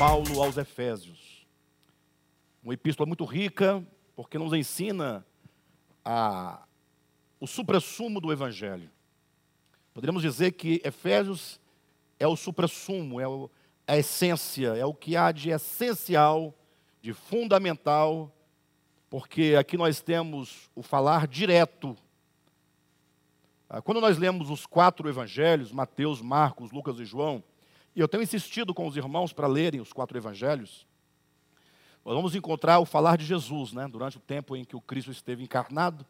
Paulo aos Efésios. Uma epístola muito rica, porque nos ensina a, o suprassumo do Evangelho. Poderíamos dizer que Efésios é o suprassumo, é o, a essência, é o que há de essencial, de fundamental, porque aqui nós temos o falar direto. Ah, quando nós lemos os quatro evangelhos, Mateus, Marcos, Lucas e João, e eu tenho insistido com os irmãos para lerem os quatro evangelhos, nós vamos encontrar o falar de Jesus, né? durante o tempo em que o Cristo esteve encarnado,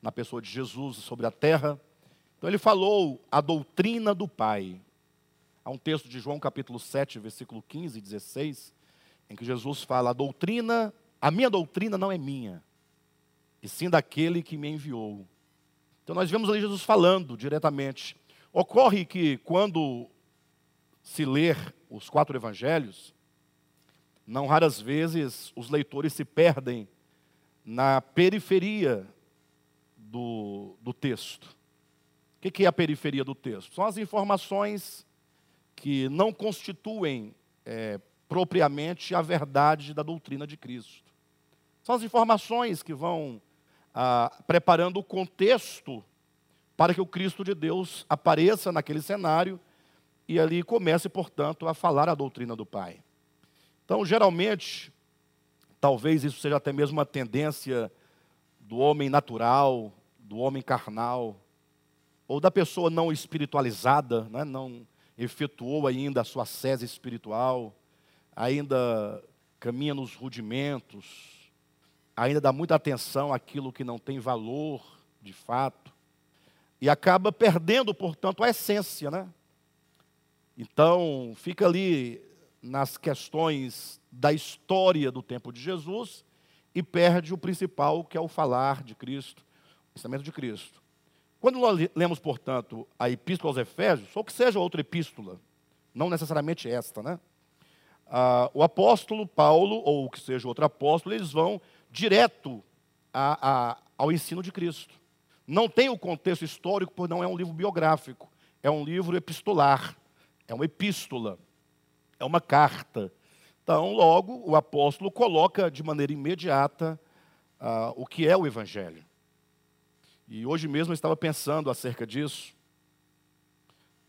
na pessoa de Jesus sobre a terra. Então ele falou a doutrina do Pai. Há um texto de João capítulo 7, versículo 15 e 16, em que Jesus fala: a doutrina, a minha doutrina não é minha, e sim daquele que me enviou. Então nós vemos ali Jesus falando diretamente. Ocorre que quando se ler os quatro evangelhos, não raras vezes os leitores se perdem na periferia do, do texto. O que é a periferia do texto? São as informações que não constituem é, propriamente a verdade da doutrina de Cristo. São as informações que vão ah, preparando o contexto para que o Cristo de Deus apareça naquele cenário e ali comece, portanto, a falar a doutrina do Pai. Então, geralmente, talvez isso seja até mesmo uma tendência do homem natural, do homem carnal, ou da pessoa não espiritualizada, né? não efetuou ainda a sua sese espiritual, ainda caminha nos rudimentos, ainda dá muita atenção àquilo que não tem valor de fato, e acaba perdendo, portanto, a essência, né? Então, fica ali nas questões da história do tempo de Jesus e perde o principal, que é o falar de Cristo, o pensamento de Cristo. Quando nós lemos, portanto, a epístola aos Efésios, ou que seja outra epístola, não necessariamente esta, né? Ah, o apóstolo Paulo, ou que seja outro apóstolo, eles vão direto a, a, ao ensino de Cristo. Não tem o contexto histórico, porque não é um livro biográfico, é um livro epistolar, é uma epístola, é uma carta. Então, logo, o apóstolo coloca de maneira imediata ah, o que é o Evangelho. E hoje mesmo eu estava pensando acerca disso.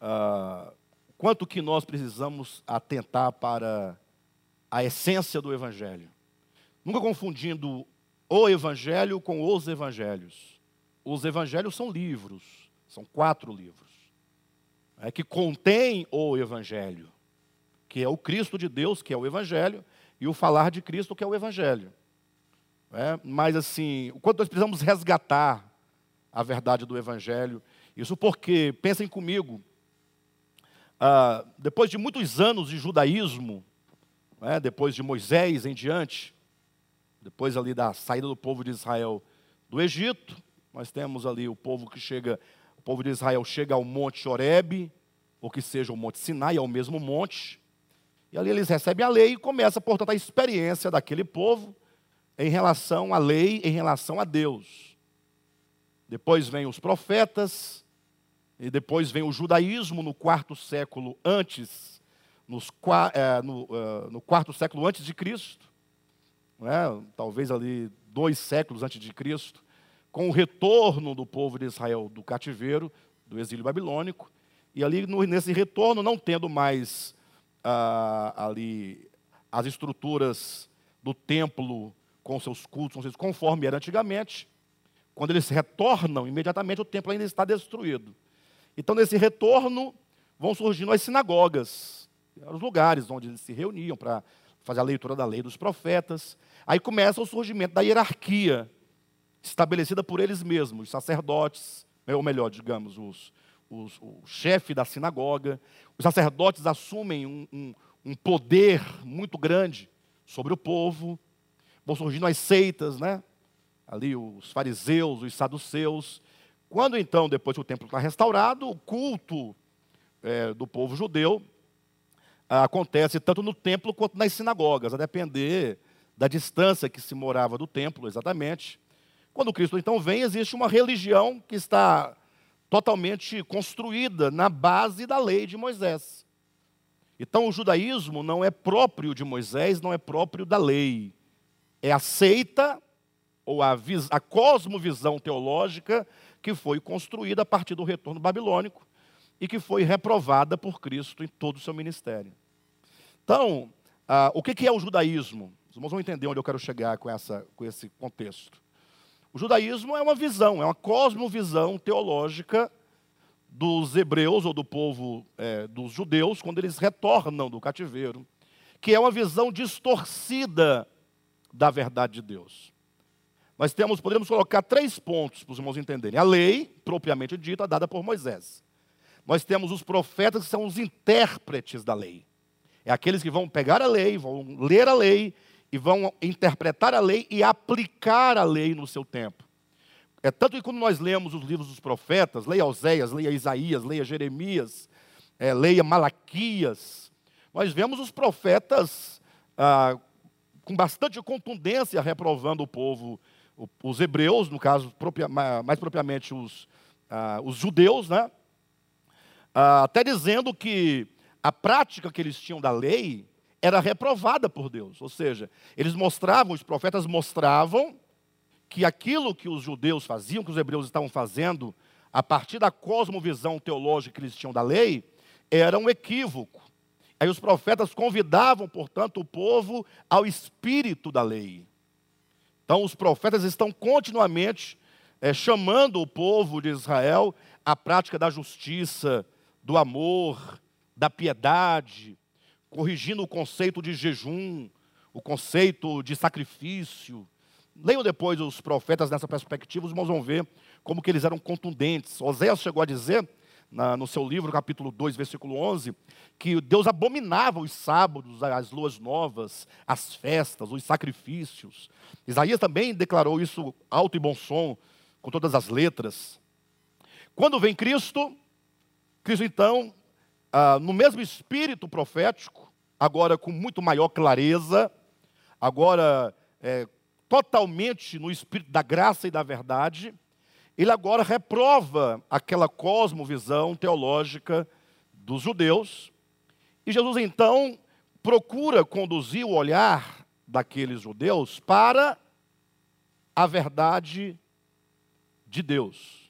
Uh, quanto que nós precisamos atentar para a essência do Evangelho. Nunca confundindo o Evangelho com os Evangelhos. Os Evangelhos são livros, são quatro livros, é, que contêm o Evangelho, que é o Cristo de Deus, que é o Evangelho, e o falar de Cristo, que é o Evangelho. É, mas assim, o quanto nós precisamos resgatar a verdade do Evangelho. Isso porque, pensem comigo, ah, depois de muitos anos de judaísmo, né, depois de Moisés em diante, depois ali da saída do povo de Israel do Egito, nós temos ali o povo que chega, povo de Israel chega ao Monte Horebe, ou que seja o Monte Sinai, é o mesmo monte, e ali eles recebem a lei e começa, portanto, a experiência daquele povo em relação à lei, em relação a Deus. Depois vem os profetas, e depois vem o judaísmo no quarto século antes, nos, é, no, é, no, quarto século antes de Cristo, é? talvez ali dois séculos antes de Cristo, com o retorno do povo de Israel do cativeiro, do exílio babilônico, e ali no, nesse retorno, não tendo mais ah, ali as estruturas do templo com seus cultos, conforme era antigamente, quando eles retornam, imediatamente o templo ainda está destruído. Então, nesse retorno, vão surgindo as sinagogas, os lugares onde eles se reuniam para fazer a leitura da lei dos profetas. Aí começa o surgimento da hierarquia estabelecida por eles mesmos, os sacerdotes, ou melhor, digamos, os, os, o chefe da sinagoga. Os sacerdotes assumem um, um, um poder muito grande sobre o povo. Vão surgindo as seitas, né? ali os fariseus, os saduceus. Quando então, depois que o templo está restaurado, o culto é, do povo judeu acontece tanto no templo quanto nas sinagogas, a depender da distância que se morava do templo, exatamente. Quando Cristo então vem, existe uma religião que está totalmente construída na base da lei de Moisés. Então, o judaísmo não é próprio de Moisés, não é próprio da lei. É aceita, ou a, a cosmovisão teológica que foi construída a partir do retorno babilônico e que foi reprovada por Cristo em todo o seu ministério. Então, ah, o que é o judaísmo? Os irmãos vão entender onde eu quero chegar com, essa, com esse contexto. O judaísmo é uma visão, é uma cosmovisão teológica dos hebreus ou do povo é, dos judeus quando eles retornam do cativeiro, que é uma visão distorcida da verdade de Deus. Nós temos, podemos colocar três pontos para os irmãos entenderem. A lei, propriamente dita, dada por Moisés. Nós temos os profetas que são os intérpretes da lei. É aqueles que vão pegar a lei, vão ler a lei e vão interpretar a lei e aplicar a lei no seu tempo. É tanto que quando nós lemos os livros dos profetas, leia Oséias, leia Isaías, leia Jeremias, é, leia Malaquias, nós vemos os profetas ah, com bastante contundência reprovando o povo, os hebreus, no caso, mais propriamente os, ah, os judeus, né? Ah, até dizendo que a prática que eles tinham da lei era reprovada por Deus. Ou seja, eles mostravam, os profetas mostravam que aquilo que os judeus faziam, que os hebreus estavam fazendo, a partir da cosmovisão teológica que eles tinham da lei, era um equívoco. Aí os profetas convidavam, portanto, o povo ao espírito da lei. Então, os profetas estão continuamente é, chamando o povo de Israel à prática da justiça, do amor, da piedade, corrigindo o conceito de jejum, o conceito de sacrifício, Leiam depois os profetas nessa perspectiva, os irmãos vão ver como que eles eram contundentes. Oséias chegou a dizer, na, no seu livro, capítulo 2, versículo 11, que Deus abominava os sábados, as luas novas, as festas, os sacrifícios. Isaías também declarou isso alto e bom som, com todas as letras. Quando vem Cristo, Cristo então, ah, no mesmo espírito profético, agora com muito maior clareza, agora é, totalmente no espírito da graça e da verdade, ele agora reprova aquela cosmovisão teológica dos judeus. E Jesus então procura conduzir o olhar daqueles judeus para a verdade de Deus.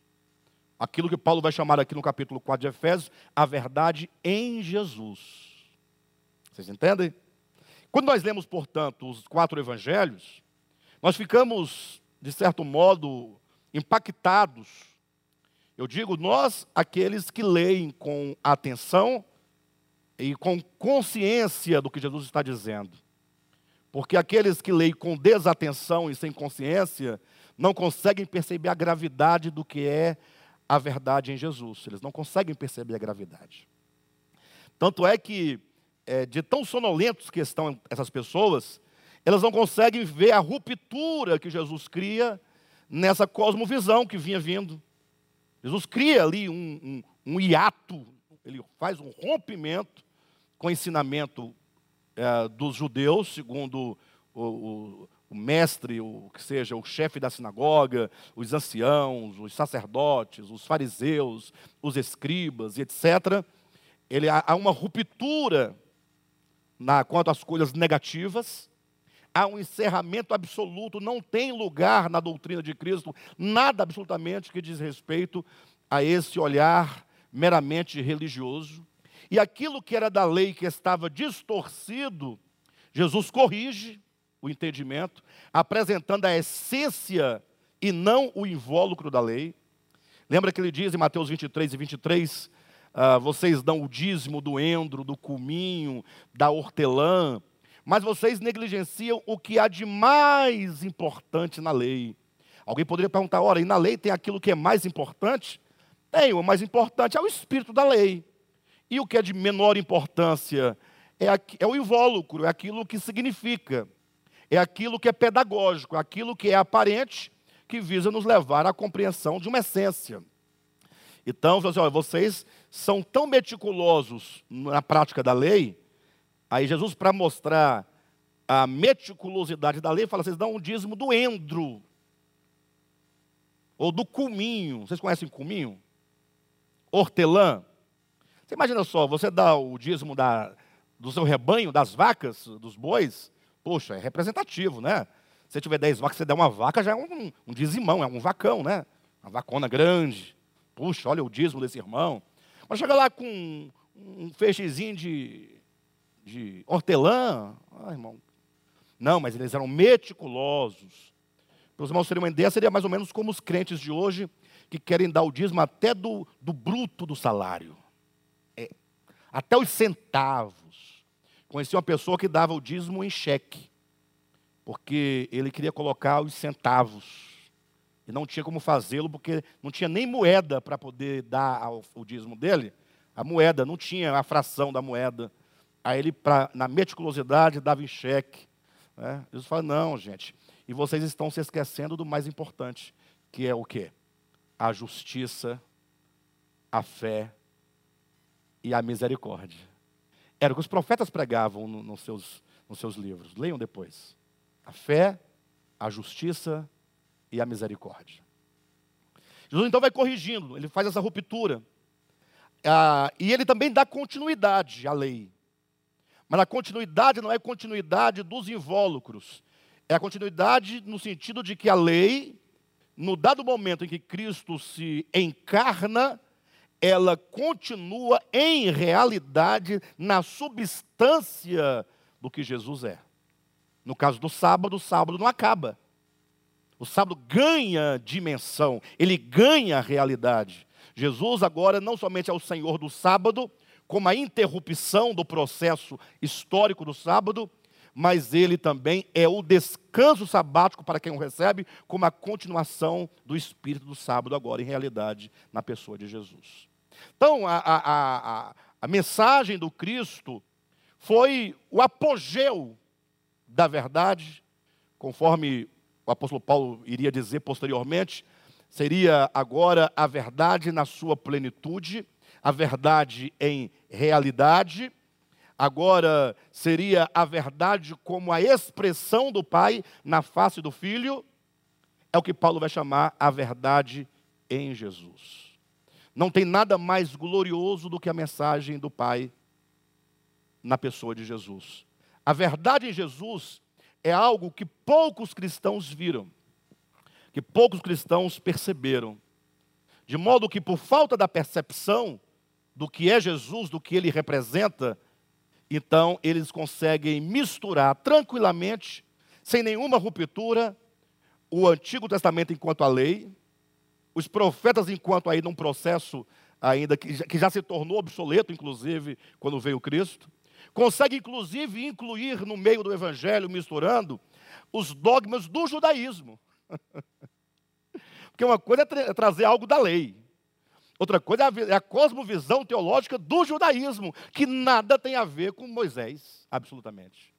Aquilo que Paulo vai chamar aqui no capítulo 4 de Efésios, a verdade em Jesus. Vocês entendem? Quando nós lemos, portanto, os quatro evangelhos, nós ficamos, de certo modo, impactados. Eu digo nós, aqueles que leem com atenção e com consciência do que Jesus está dizendo. Porque aqueles que leem com desatenção e sem consciência não conseguem perceber a gravidade do que é a verdade em Jesus. Eles não conseguem perceber a gravidade. Tanto é que, é, de tão sonolentos que estão essas pessoas, elas não conseguem ver a ruptura que Jesus cria nessa cosmovisão que vinha vindo. Jesus cria ali um, um, um hiato, ele faz um rompimento com o ensinamento é, dos judeus, segundo o, o, o, mestre, o que seja o chefe da sinagoga, os anciãos, os sacerdotes, os fariseus, os escribas etc. Ele, há uma ruptura na, quanto às coisas negativas, há um encerramento absoluto, não tem lugar na doutrina de Cristo, nada absolutamente que diz respeito a esse olhar meramente religioso. E aquilo que era da lei que estava distorcido, Jesus corrige o entendimento, apresentando a essência e não o invólucro da lei. Lembra que ele diz em Mateus 23 e 23, ah, vocês dão o dízimo do endro, do cuminho, da hortelã, mas vocês negligenciam o que há de mais importante na lei. Alguém poderia perguntar: ora, e na lei tem aquilo que é mais importante? Tem, o mais importante é o espírito da lei. E o que é de menor importância é, é o invólucro, é aquilo que significa, é aquilo que é pedagógico, é aquilo que é aparente, que visa nos levar à compreensão de uma essência. Então, assim, vocês são tão meticulosos na prática da lei Aí Jesus, para mostrar a meticulosidade da lei, fala: vocês dão um dízimo do endro, ou do cuminho. Vocês conhecem cuminho? Hortelã. Você imagina só, você dá o dízimo da, do seu rebanho, das vacas, dos bois, poxa, é representativo, né? Se você tiver 10 vacas, você der uma vaca, já é um, um dizimão, é um vacão, né? Uma vacona grande. Puxa, olha o dízimo desse irmão. Mas chega lá com um, feixezinho de, de hortelã. Ah, irmão. Não, mas eles eram meticulosos. Para os irmãos terem uma ideia, seria mais ou menos como os crentes de hoje, que querem dar o dízimo até do, do bruto do salário. É, até os centavos. Conheci uma pessoa que dava o dízimo em cheque, porque ele queria colocar os centavos. E não tinha como fazê-lo, porque não tinha nem moeda para poder dar ao, o dízimo dele. A moeda, não tinha a fração da moeda. Aí ele, pra, na meticulosidade, dava em cheque. Né? Jesus fala, não, gente. E vocês estão se esquecendo do mais importante, que é o quê? A justiça, a fé e a misericórdia. Era o que os profetas pregavam no, nos, seus, nos seus livros. Leiam depois. A fé, a justiça e a misericórdia. Jesus então vai corrigindo, ele faz essa ruptura. Ah, e ele também dá continuidade à lei. Mas a continuidade não é continuidade dos invólucros. É a continuidade no sentido de que a lei, no dado momento em que Cristo se encarna, ela continua em realidade na substância do que Jesus é. No caso do sábado, o sábado não acaba. O sábado ganha dimensão, ele ganha realidade. Jesus agora não somente é o Senhor do sábado, como a interrupção do processo histórico do sábado, mas ele também é o descanso sabático para quem o recebe, como a continuação do espírito do sábado, agora em realidade, na pessoa de Jesus. Então, a, a, a, a mensagem do Cristo foi o apogeu da verdade, conforme o apóstolo Paulo iria dizer posteriormente, seria agora a verdade na sua plenitude, a verdade em realidade, agora seria a verdade como a expressão do Pai na face do Filho, é o que Paulo vai chamar a verdade em Jesus. Não tem nada mais glorioso do que a mensagem do Pai na pessoa de Jesus. A verdade em Jesus é algo que poucos cristãos viram, que poucos cristãos perceberam. De modo que, por falta da percepção do que é Jesus, do que ele representa, então eles conseguem misturar tranquilamente, sem nenhuma ruptura, o Antigo Testamento enquanto a lei, os profetas enquanto aí num processo ainda que já, que já se tornou obsoleto, inclusive, quando veio Cristo, consegue inclusive incluir no meio do evangelho, misturando, os dogmas do judaísmo. Porque uma coisa é, tra é trazer algo da lei, outra coisa é a, é a cosmovisão teológica do judaísmo, que nada tem a ver com Moisés, absolutamente.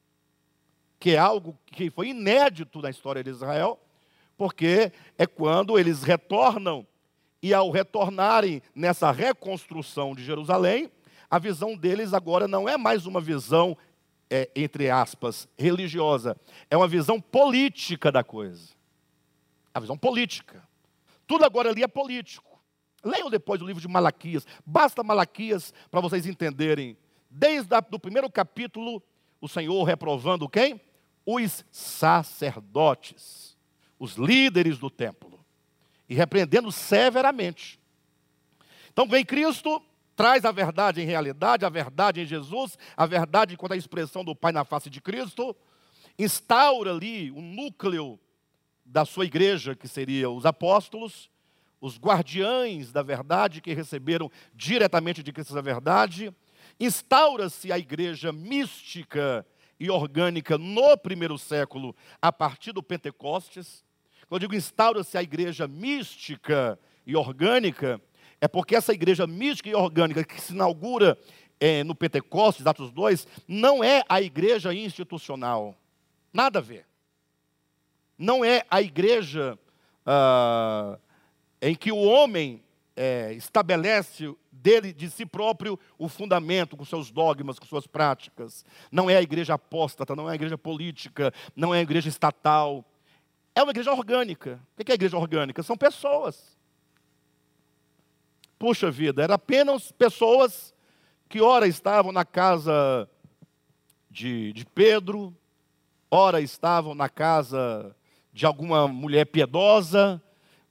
Que é algo que foi inédito na história de Israel, porque é quando eles retornam, e ao retornarem nessa reconstrução de Jerusalém, a visão deles agora não é mais uma visão, é, entre aspas, religiosa, é uma visão política da coisa. A visão política. Tudo agora ali é político. Leiam depois o livro de Malaquias. Basta Malaquias para vocês entenderem. Desde o primeiro capítulo, o Senhor reprovando quem? Os sacerdotes, os líderes do templo, e repreendendo severamente. Então vem Cristo, traz a verdade em realidade, a verdade em Jesus, a verdade enquanto a expressão do Pai na face de Cristo, instaura ali o núcleo da sua igreja, que seria os apóstolos, os guardiães da verdade que receberam diretamente de Cristo a verdade, instaura-se a igreja mística e orgânica no primeiro século, a partir do Pentecostes. Quando eu digo instaura-se a igreja mística e orgânica, é porque essa igreja mística e orgânica que se inaugura é, no Pentecostes, Atos 2, não é a igreja institucional. Nada a ver. Não é a igreja ah, em que o homem é, estabelece dele, de si próprio, o fundamento, com seus dogmas, com suas práticas. Não é a igreja apóstata, não é a igreja política, não é a igreja estatal. É uma igreja orgânica. O que é a igreja orgânica? São pessoas Puxa vida, eram apenas pessoas que ora estavam na casa de, de Pedro, ora estavam na casa de alguma mulher piedosa,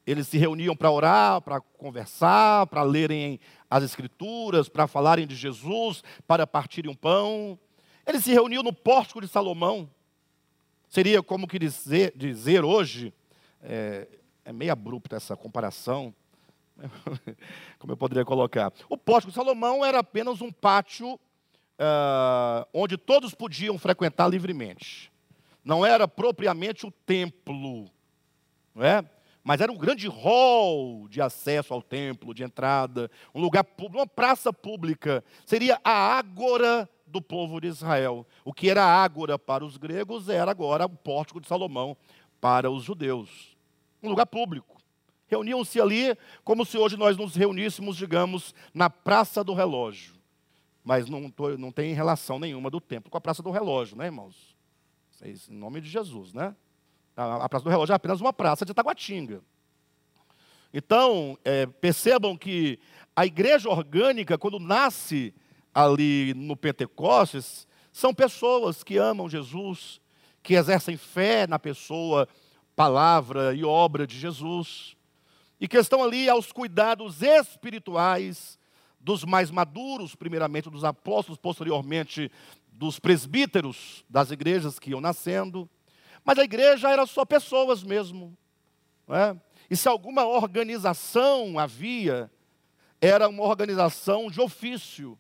eles se reuniam para orar, para conversar, para lerem as Escrituras, para falarem de Jesus, para partirem um pão. Eles se reuniam no pórtico de Salomão. Seria como que dizer, dizer hoje, é, é meio abrupta essa comparação, como eu poderia colocar. O pórtico de Salomão era apenas um pátio uh, onde todos podiam frequentar livremente. Não era propriamente o templo, não é? Mas era um grande hall de acesso ao templo, de entrada, um lugar público, uma praça pública. Seria a ágora do povo de Israel. O que era ágora para os gregos era agora o pórtico de Salomão para os judeus. Um lugar público. Reuniam-se ali como se hoje nós nos reuníssemos, digamos, na Praça do Relógio. Mas não, tô, não tem relação nenhuma do templo com a Praça do Relógio, né, irmãos? Em nome de Jesus, né? A, Praça do Relógio é apenas uma praça de Taguatinga. Então, é, percebam que a igreja orgânica, quando nasce ali no Pentecostes, são pessoas que amam Jesus, que exercem fé na pessoa, palavra e obra de Jesus, e que estão ali aos cuidados espirituais dos mais maduros, primeiramente dos apóstolos, posteriormente dos presbíteros das igrejas que iam nascendo. Mas a igreja era só pessoas mesmo. É? E se alguma organização havia, era uma organização de ofício,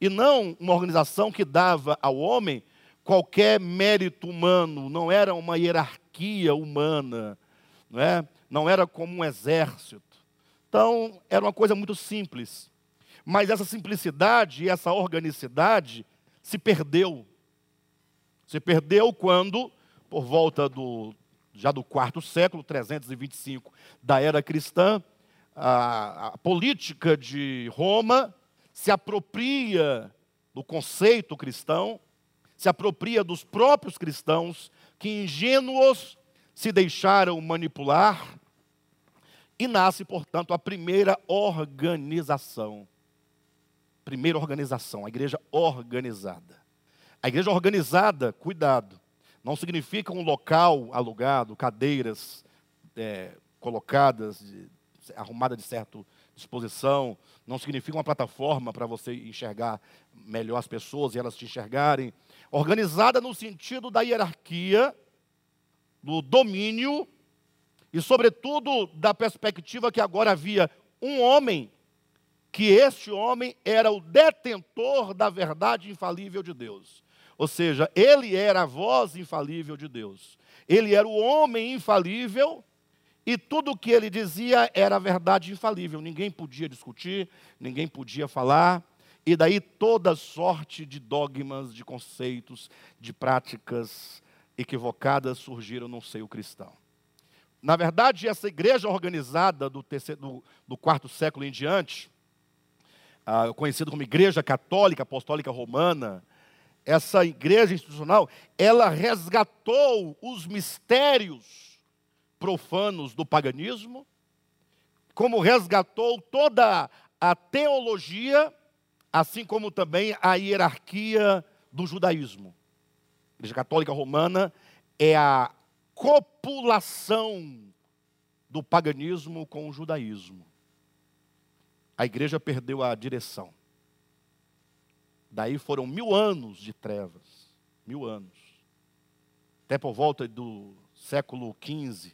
e não uma organização que dava ao homem qualquer mérito humano, não era uma hierarquia humana, não, é? não era como um exército. Então, era uma coisa muito simples. Mas essa simplicidade e essa organicidade se perdeu. Se perdeu quando por volta do já do quarto século, 325 da era cristã, a, a política de Roma se apropria do conceito cristão, se apropria dos próprios cristãos que ingênuos se deixaram manipular e nasce, portanto, a primeira organização. Primeira organização, a igreja organizada. A igreja organizada, cuidado, não significa um local alugado, cadeiras é, colocadas, arrumadas de certa disposição. Não significa uma plataforma para você enxergar melhor as pessoas e elas te enxergarem. Organizada no sentido da hierarquia, do domínio e, sobretudo, da perspectiva que agora havia um homem, que este homem era o detentor da verdade infalível de Deus. Ou seja, ele era a voz infalível de Deus. Ele era o homem infalível e tudo o que ele dizia era verdade infalível. Ninguém podia discutir, ninguém podia falar. E daí toda sorte de dogmas, de conceitos, de práticas equivocadas surgiram no seio cristão. Na verdade, essa igreja organizada do, terceiro, do, do quarto século em diante, ah, conhecida como Igreja Católica Apostólica Romana, essa igreja institucional, ela resgatou os mistérios profanos do paganismo, como resgatou toda a teologia, assim como também a hierarquia do judaísmo. A Igreja Católica Romana é a copulação do paganismo com o judaísmo. A igreja perdeu a direção. Daí foram mil anos de trevas, mil anos. Até por volta do século XV,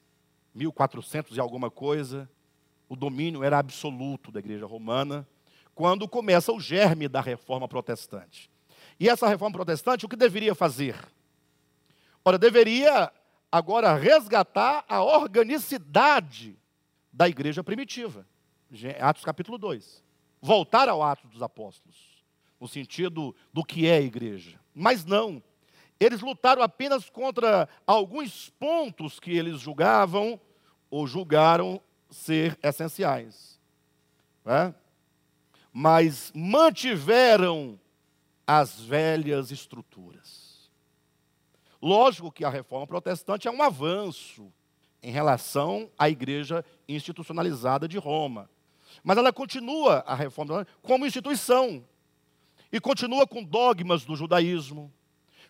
1400 e alguma coisa, o domínio era absoluto da igreja romana, quando começa o germe da reforma protestante. E essa reforma protestante, o que deveria fazer? Ora, deveria agora resgatar a organicidade da igreja primitiva. Atos capítulo 2. Voltar ao Atos dos Apóstolos no sentido do que é a igreja. Mas não. Eles lutaram apenas contra alguns pontos que eles julgavam ou julgaram ser essenciais. É? Mas mantiveram as velhas estruturas. Lógico que a reforma protestante é um avanço em relação à igreja institucionalizada de Roma. Mas ela continua, a reforma, como instituição, e continua com dogmas do judaísmo,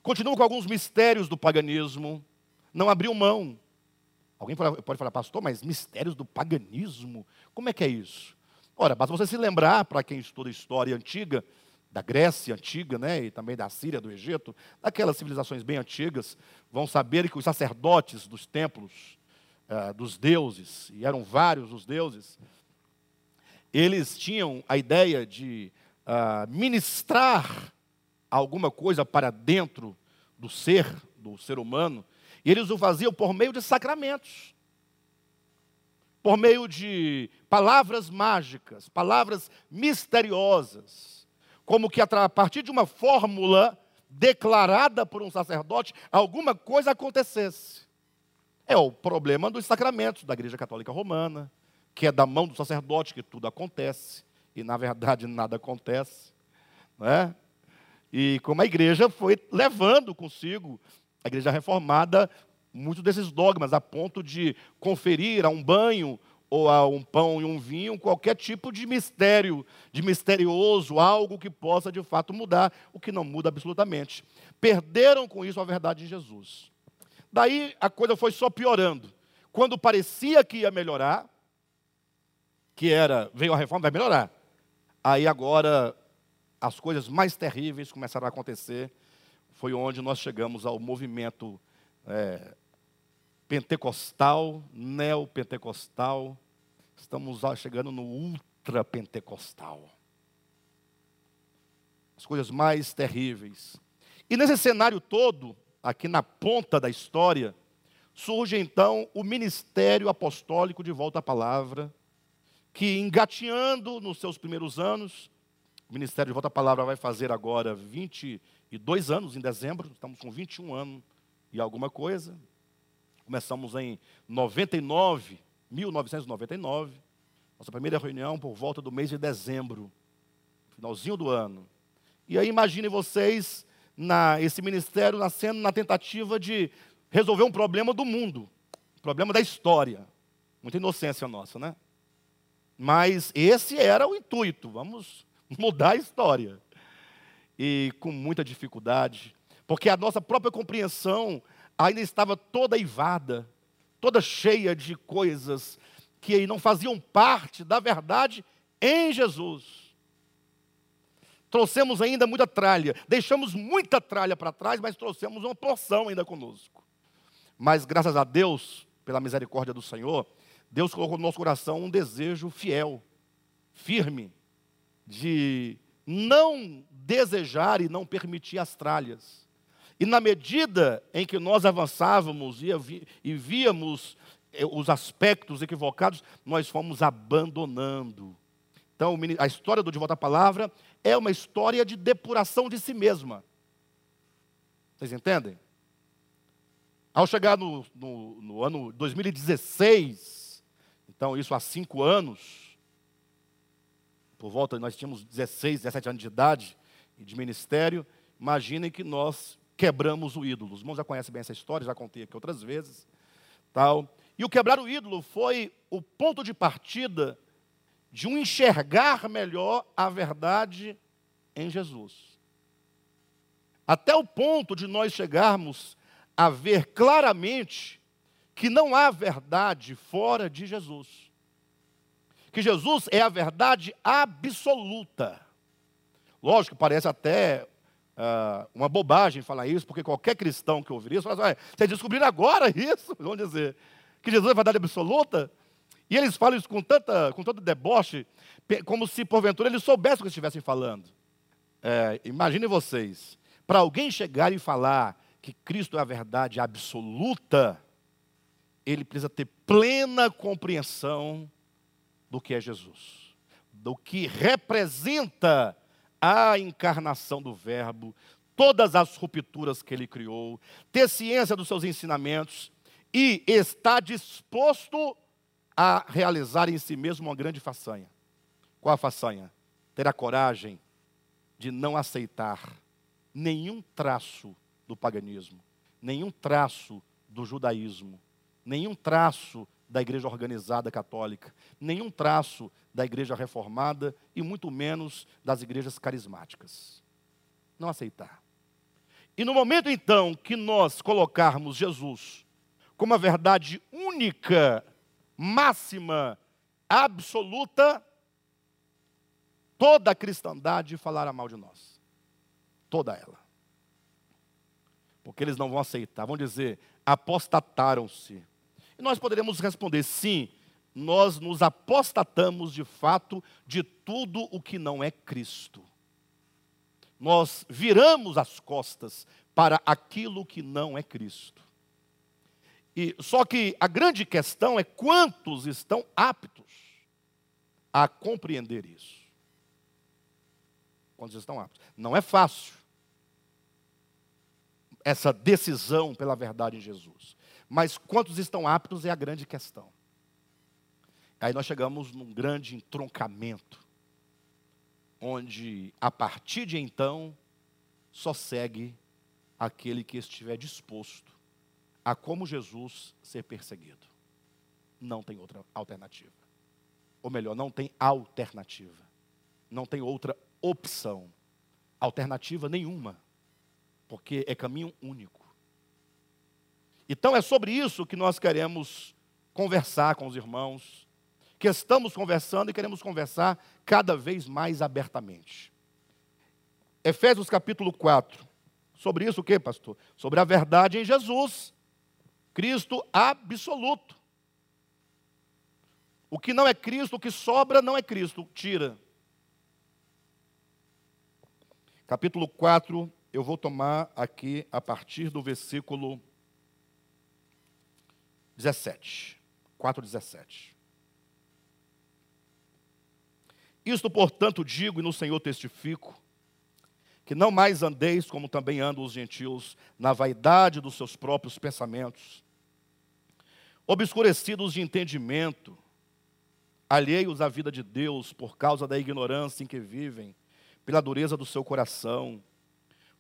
continuam com alguns mistérios do paganismo, não abriu mão. Alguém pode falar, pastor, mas mistérios do paganismo, como é que é isso? Ora, basta você se lembrar, para quem estuda história antiga, da Grécia antiga, né, e também da Síria, do Egito, daquelas civilizações bem antigas, vão saber que os sacerdotes dos templos, uh, dos deuses, e eram vários os deuses, eles tinham a ideia de ministrar alguma coisa para dentro do ser, do ser humano, e eles o faziam por meio de sacramentos, por meio de palavras mágicas, palavras misteriosas, como que a partir de uma fórmula declarada por um sacerdote, alguma coisa acontecesse. É o problema dos sacramentos da Igreja Católica Romana, que é da mão do sacerdote que tudo acontece, e na verdade nada acontece. Não é? E como a igreja foi levando consigo, a igreja reformada, muitos desses dogmas, a ponto de conferir a um banho ou a um pão e um vinho qualquer tipo de mistério, de misterioso, algo que possa de fato mudar, o que não muda absolutamente. Perderam com isso a verdade de Jesus. Daí a coisa foi só piorando. Quando parecia que ia melhorar, que era, veio a reforma, vai melhorar. Aí agora as coisas mais terríveis começaram a acontecer. Foi onde nós chegamos ao movimento é, pentecostal, neopentecostal. Estamos chegando no ultrapentecostal. As coisas mais terríveis. E nesse cenário todo, aqui na ponta da história, surge então o ministério apostólico de volta à palavra, que engateando nos seus primeiros anos, o Ministério de Volta à Palavra vai fazer agora 22 anos, em dezembro, estamos com 21 anos e alguma coisa. Começamos em 99, 1999, nossa primeira reunião por volta do mês de dezembro, finalzinho do ano. E aí imaginem vocês na, esse ministério nascendo na tentativa de resolver um problema do mundo, problema da história. Muita inocência nossa, né? Mas esse era o intuito, vamos mudar a história. E com muita dificuldade, porque a nossa própria compreensão ainda estava toda eivada, toda cheia de coisas que não faziam parte da verdade em Jesus. Trouxemos ainda muita tralha, deixamos muita tralha para trás, mas trouxemos uma porção ainda conosco. Mas graças a Deus, pela misericórdia do Senhor, Deus colocou no nosso coração um desejo fiel, firme, de não desejar e não permitir as tralhas. E na medida em que nós avançávamos e víamos eh, os aspectos equivocados, nós fomos abandonando. Então, a história do De Volta à Palavra é uma história de depuração de si mesma. Vocês entendem? Ao chegar no, no, no ano 2016, então isso há cinco anos, por volta, nós tínhamos 16, 17 anos de idade e de ministério. Imaginem que nós quebramos o ídolo. Os irmãos já conhecem bem essa história, já contei aqui outras vezes. Tal. E o quebrar o ídolo foi o ponto de partida de um enxergar melhor a verdade em Jesus. Até o ponto de nós chegarmos a ver claramente que não há verdade fora de Jesus que Jesus é a verdade absoluta. Lógico, parece até uh, uma bobagem falar isso, porque qualquer cristão que ouvir isso, fala assim, vocês descobriram agora isso? Vamos dizer, que Jesus é a verdade absoluta? E eles falam isso com, tanta, com tanto deboche, como se porventura eles soubessem o que estivessem falando. É, imagine vocês, para alguém chegar e falar que Cristo é a verdade absoluta, ele precisa ter plena compreensão do que é Jesus, do que representa a encarnação do Verbo, todas as rupturas que ele criou, ter ciência dos seus ensinamentos e está disposto a realizar em si mesmo uma grande façanha. Qual a façanha? Ter a coragem de não aceitar nenhum traço do paganismo, nenhum traço do judaísmo, nenhum traço da igreja organizada católica, nenhum traço da igreja reformada e muito menos das igrejas carismáticas. Não aceitar. E no momento então que nós colocarmos Jesus como a verdade única, máxima, absoluta, toda a cristandade falará mal de nós. Toda ela. Porque eles não vão aceitar, vão dizer, apostataram-se. E nós poderemos responder, sim, nós nos apostatamos de fato de tudo o que não é Cristo. Nós viramos as costas para aquilo que não é Cristo. E só que a grande questão é quantos estão aptos a compreender isso. Quantos estão aptos? Não é fácil essa decisão pela verdade em Jesus. Mas quantos estão aptos é a grande questão. Aí nós chegamos num grande entroncamento, onde a partir de então só segue aquele que estiver disposto a, como Jesus, ser perseguido. Não tem outra alternativa. Ou melhor, não tem alternativa. Não tem outra opção. Alternativa nenhuma. Porque é caminho único. Então é sobre isso que nós queremos conversar com os irmãos que estamos conversando e queremos conversar cada vez mais abertamente. Efésios capítulo 4. Sobre isso o que, pastor? Sobre a verdade em Jesus, Cristo absoluto. O que não é Cristo, o que sobra não é Cristo, tira. Capítulo 4, eu vou tomar aqui a partir do versículo 17. 4, 17. Isto, portanto, digo e no Senhor testifico, que não mais andeis como também andam os gentios, na vaidade dos seus próprios pensamentos, obscurecidos de entendimento, alheios à vida de Deus por causa da ignorância em que vivem, pela dureza do seu coração,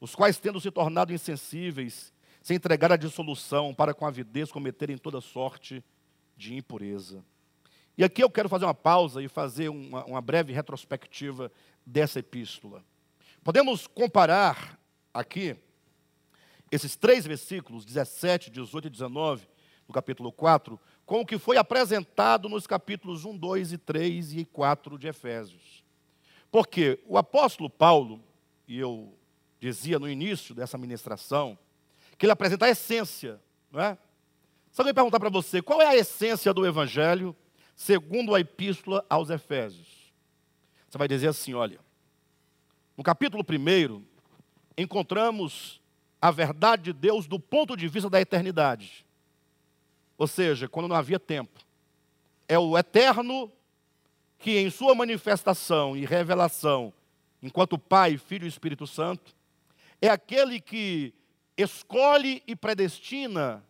os quais, tendo se tornado insensíveis, se entregaram à dissolução para com avidez cometerem toda sorte de impureza. E aqui eu quero fazer uma pausa e fazer uma, uma breve retrospectiva dessa epístola. Podemos comparar aqui esses três versículos, 17, 18 e 19, do capítulo 4, com o que foi apresentado nos capítulos 1, 2 e 3 e 4 de Efésios. Porque o apóstolo Paulo, e eu dizia no início dessa ministração, que ele apresenta a essência, não é? Se alguém perguntar para você qual é a essência do Evangelho, segundo a epístola aos Efésios. Você vai dizer assim: olha, no capítulo 1, encontramos a verdade de Deus do ponto de vista da eternidade. Ou seja, quando não havia tempo. É o eterno que, em sua manifestação e revelação, enquanto Pai, Filho e Espírito Santo, é aquele que escolhe e predestina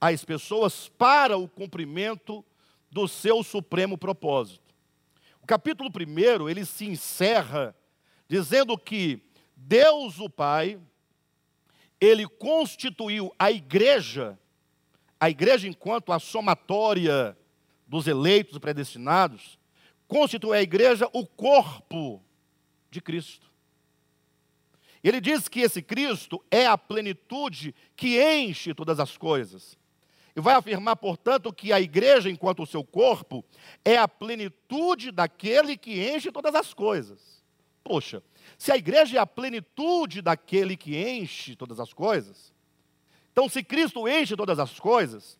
as pessoas para o cumprimento do seu supremo propósito. O capítulo 1, ele se encerra dizendo que Deus o Pai, ele constituiu a igreja, a igreja enquanto a somatória dos eleitos e predestinados, constitui a igreja o corpo de Cristo. Ele diz que esse Cristo é a plenitude que enche todas as coisas. E vai afirmar, portanto, que a igreja, enquanto o seu corpo, é a plenitude daquele que enche todas as coisas. Poxa, se a igreja é a plenitude daquele que enche todas as coisas, então se Cristo enche todas as coisas,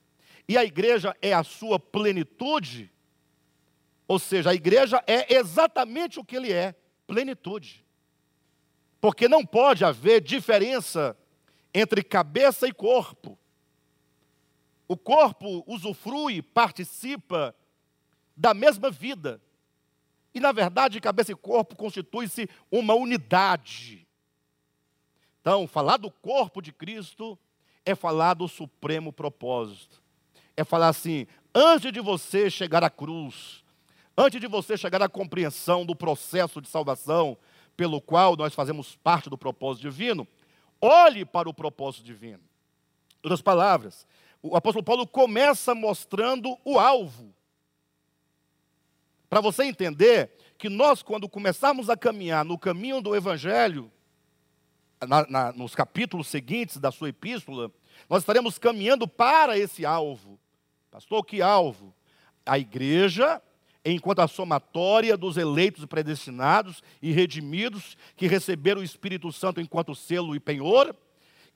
e a igreja é a sua plenitude, ou seja, a igreja é exatamente o que ele é, plenitude. Porque não pode haver diferença entre cabeça e corpo. O corpo usufrui, participa da mesma vida. E, na verdade, cabeça e corpo constitui-se uma unidade. Então, falar do corpo de Cristo é falar do supremo propósito. É falar assim: antes de você chegar à cruz, antes de você chegar à compreensão do processo de salvação pelo qual nós fazemos parte do propósito divino, olhe para o propósito divino. Em outras palavras, o apóstolo Paulo começa mostrando o alvo. Para você entender que nós, quando começarmos a caminhar no caminho do Evangelho, na, na, nos capítulos seguintes da sua epístola, nós estaremos caminhando para esse alvo. Pastor, que alvo? A igreja, enquanto a somatória dos eleitos predestinados e redimidos, que receberam o Espírito Santo enquanto selo e penhor,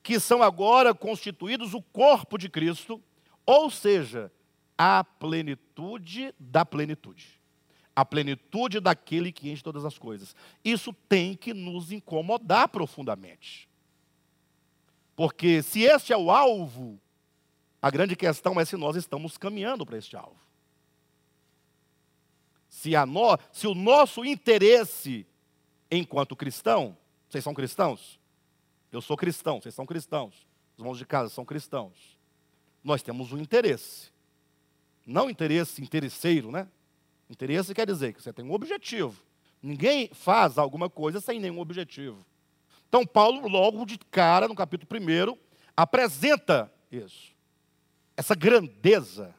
que são agora constituídos o corpo de Cristo, ou seja, a plenitude da plenitude. A plenitude daquele que enche todas as coisas. Isso tem que nos incomodar profundamente. Porque se este é o alvo, a grande questão é se nós estamos caminhando para este alvo. Se, a no, se o nosso interesse enquanto cristão, vocês são cristãos? Eu sou cristão, vocês são cristãos. Os irmãos de casa são cristãos. Nós temos um interesse. Não interesse interesseiro, né? Interesse quer dizer que você tem um objetivo. Ninguém faz alguma coisa sem nenhum objetivo. Então, Paulo, logo de cara, no capítulo 1, apresenta isso, essa grandeza.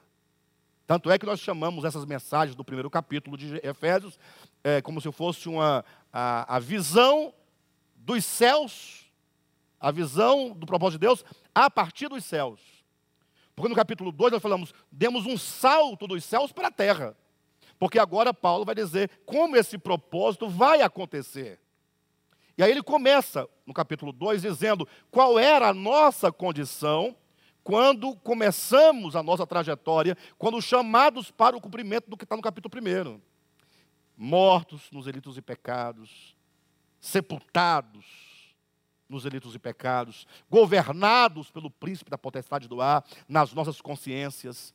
Tanto é que nós chamamos essas mensagens do primeiro capítulo de Efésios é, como se fosse uma, a, a visão dos céus, a visão do propósito de Deus a partir dos céus. Porque no capítulo 2 nós falamos, demos um salto dos céus para a terra. Porque agora Paulo vai dizer como esse propósito vai acontecer. E aí ele começa no capítulo 2 dizendo qual era a nossa condição quando começamos a nossa trajetória, quando chamados para o cumprimento do que está no capítulo 1. Mortos nos delitos e pecados, sepultados nos delitos e pecados, governados pelo príncipe da potestade do ar nas nossas consciências,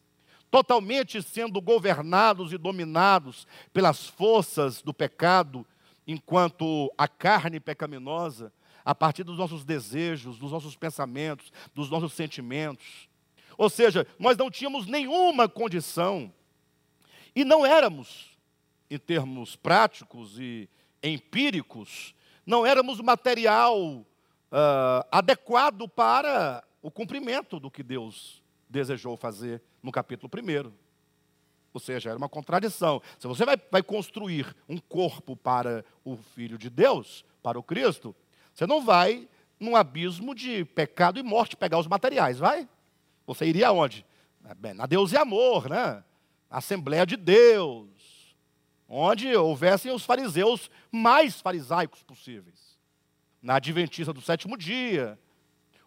totalmente sendo governados e dominados pelas forças do pecado enquanto a carne pecaminosa, a partir dos nossos desejos, dos nossos pensamentos, dos nossos sentimentos. Ou seja, nós não tínhamos nenhuma condição e não éramos, em termos práticos e empíricos, não éramos material uh, adequado para o cumprimento do que Deus desejou fazer no capítulo 1. Ou seja, era uma contradição. Se você vai, vai construir um corpo para o Filho de Deus, para o Cristo, você não vai num abismo de pecado e morte pegar os materiais, vai? Você iria aonde? Na Deus e amor, né? Na Assembleia de Deus, onde houvessem os fariseus mais farisaicos possíveis. Na Adventista do sétimo dia,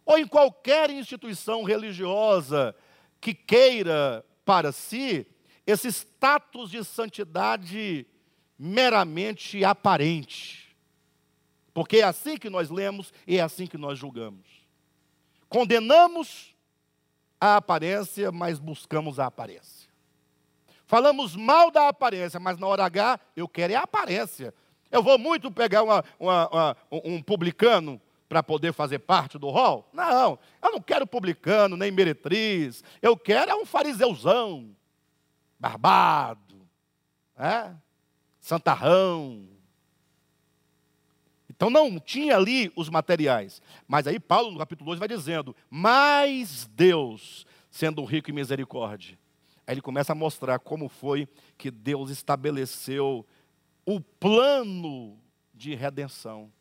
ou em qualquer instituição religiosa que queira para si esse status de santidade meramente aparente. Porque é assim que nós lemos e é assim que nós julgamos. Condenamos a aparência, mas buscamos a aparência. Falamos mal da aparência, mas na hora H eu quero é a aparência. Eu vou muito pegar uma, uma, uma, um publicano para poder fazer parte do rol? Não, eu não quero publicano, nem meretriz. Eu quero é um fariseuzão barbado, é? santarrão. Então não tinha ali os materiais. Mas aí Paulo, no capítulo 2, vai dizendo: Mas Deus, sendo rico em misericórdia. Aí ele começa a mostrar como foi que Deus estabeleceu o plano de redenção.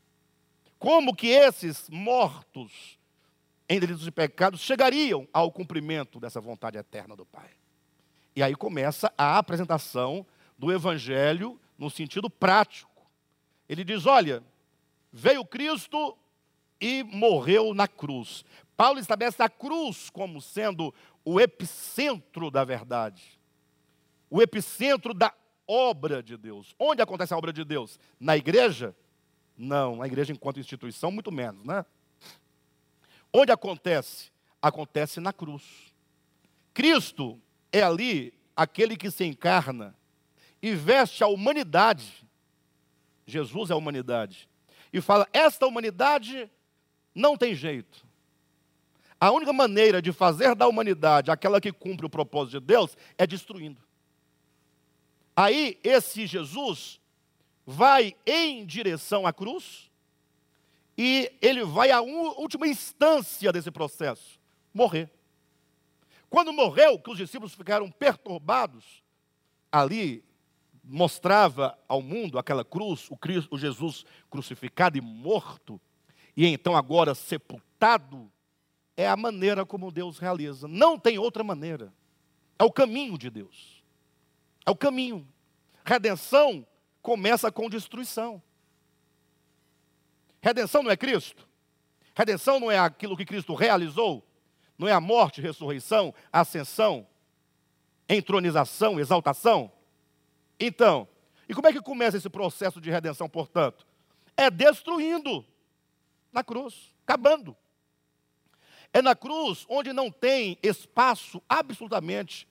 Como que esses mortos em delitos e pecados chegariam ao cumprimento dessa vontade eterna do Pai. E aí começa a apresentação do evangelho no sentido prático. Ele diz: olha, veio Cristo e morreu na cruz. Paulo estabelece a cruz como sendo o epicentro da verdade, o epicentro da obra de Deus. Onde acontece a obra de Deus? Na igreja? Não, na igreja enquanto instituição, muito menos, né? Onde acontece? Acontece na cruz. Cristo é ali aquele que se encarna e veste a humanidade. Jesus é a humanidade. E fala: esta humanidade não tem jeito. A única maneira de fazer da humanidade aquela que cumpre o propósito de Deus é destruindo. Aí esse Jesus vai em direção à cruz e ele vai à última instância desse processo morrer. Quando morreu, que os discípulos ficaram perturbados, ali mostrava ao mundo aquela cruz, o, Cristo, o Jesus crucificado e morto, e então agora sepultado, é a maneira como Deus realiza. Não tem outra maneira. É o caminho de Deus. É o caminho. Redenção começa com destruição. Redenção não é Cristo? Redenção não é aquilo que Cristo realizou? Não é a morte, ressurreição, ascensão, entronização, exaltação? Então, e como é que começa esse processo de redenção, portanto? É destruindo na cruz, acabando. É na cruz onde não tem espaço absolutamente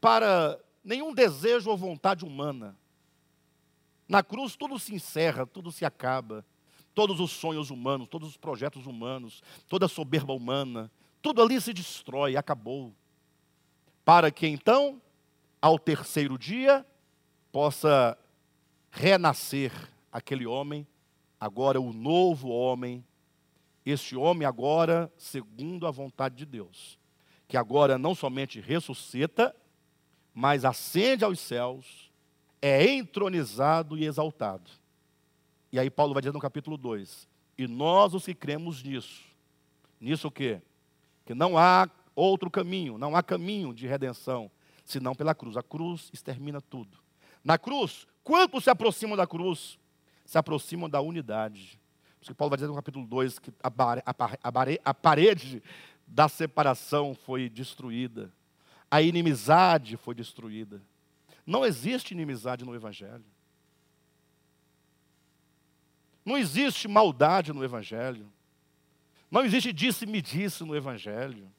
para nenhum desejo ou vontade humana. Na cruz tudo se encerra, tudo se acaba. Todos os sonhos humanos, todos os projetos humanos, toda a soberba humana, tudo ali se destrói, acabou. Para que então, ao terceiro dia, possa renascer aquele homem, agora o novo homem, este homem agora segundo a vontade de Deus, que agora não somente ressuscita, mas ascende aos céus, é entronizado e exaltado. E aí Paulo vai dizer no capítulo 2: E nós os que cremos nisso, nisso o quê? Que não há outro caminho, não há caminho de redenção, senão pela cruz. A cruz extermina tudo. Na cruz, quantos se aproximam da cruz? Se aproximam da unidade. Porque Paulo vai dizer no capítulo 2 que a, a, a parede da separação foi destruída. A inimizade foi destruída. Não existe inimizade no Evangelho. Não existe maldade no Evangelho. Não existe disse-me-disse no Evangelho.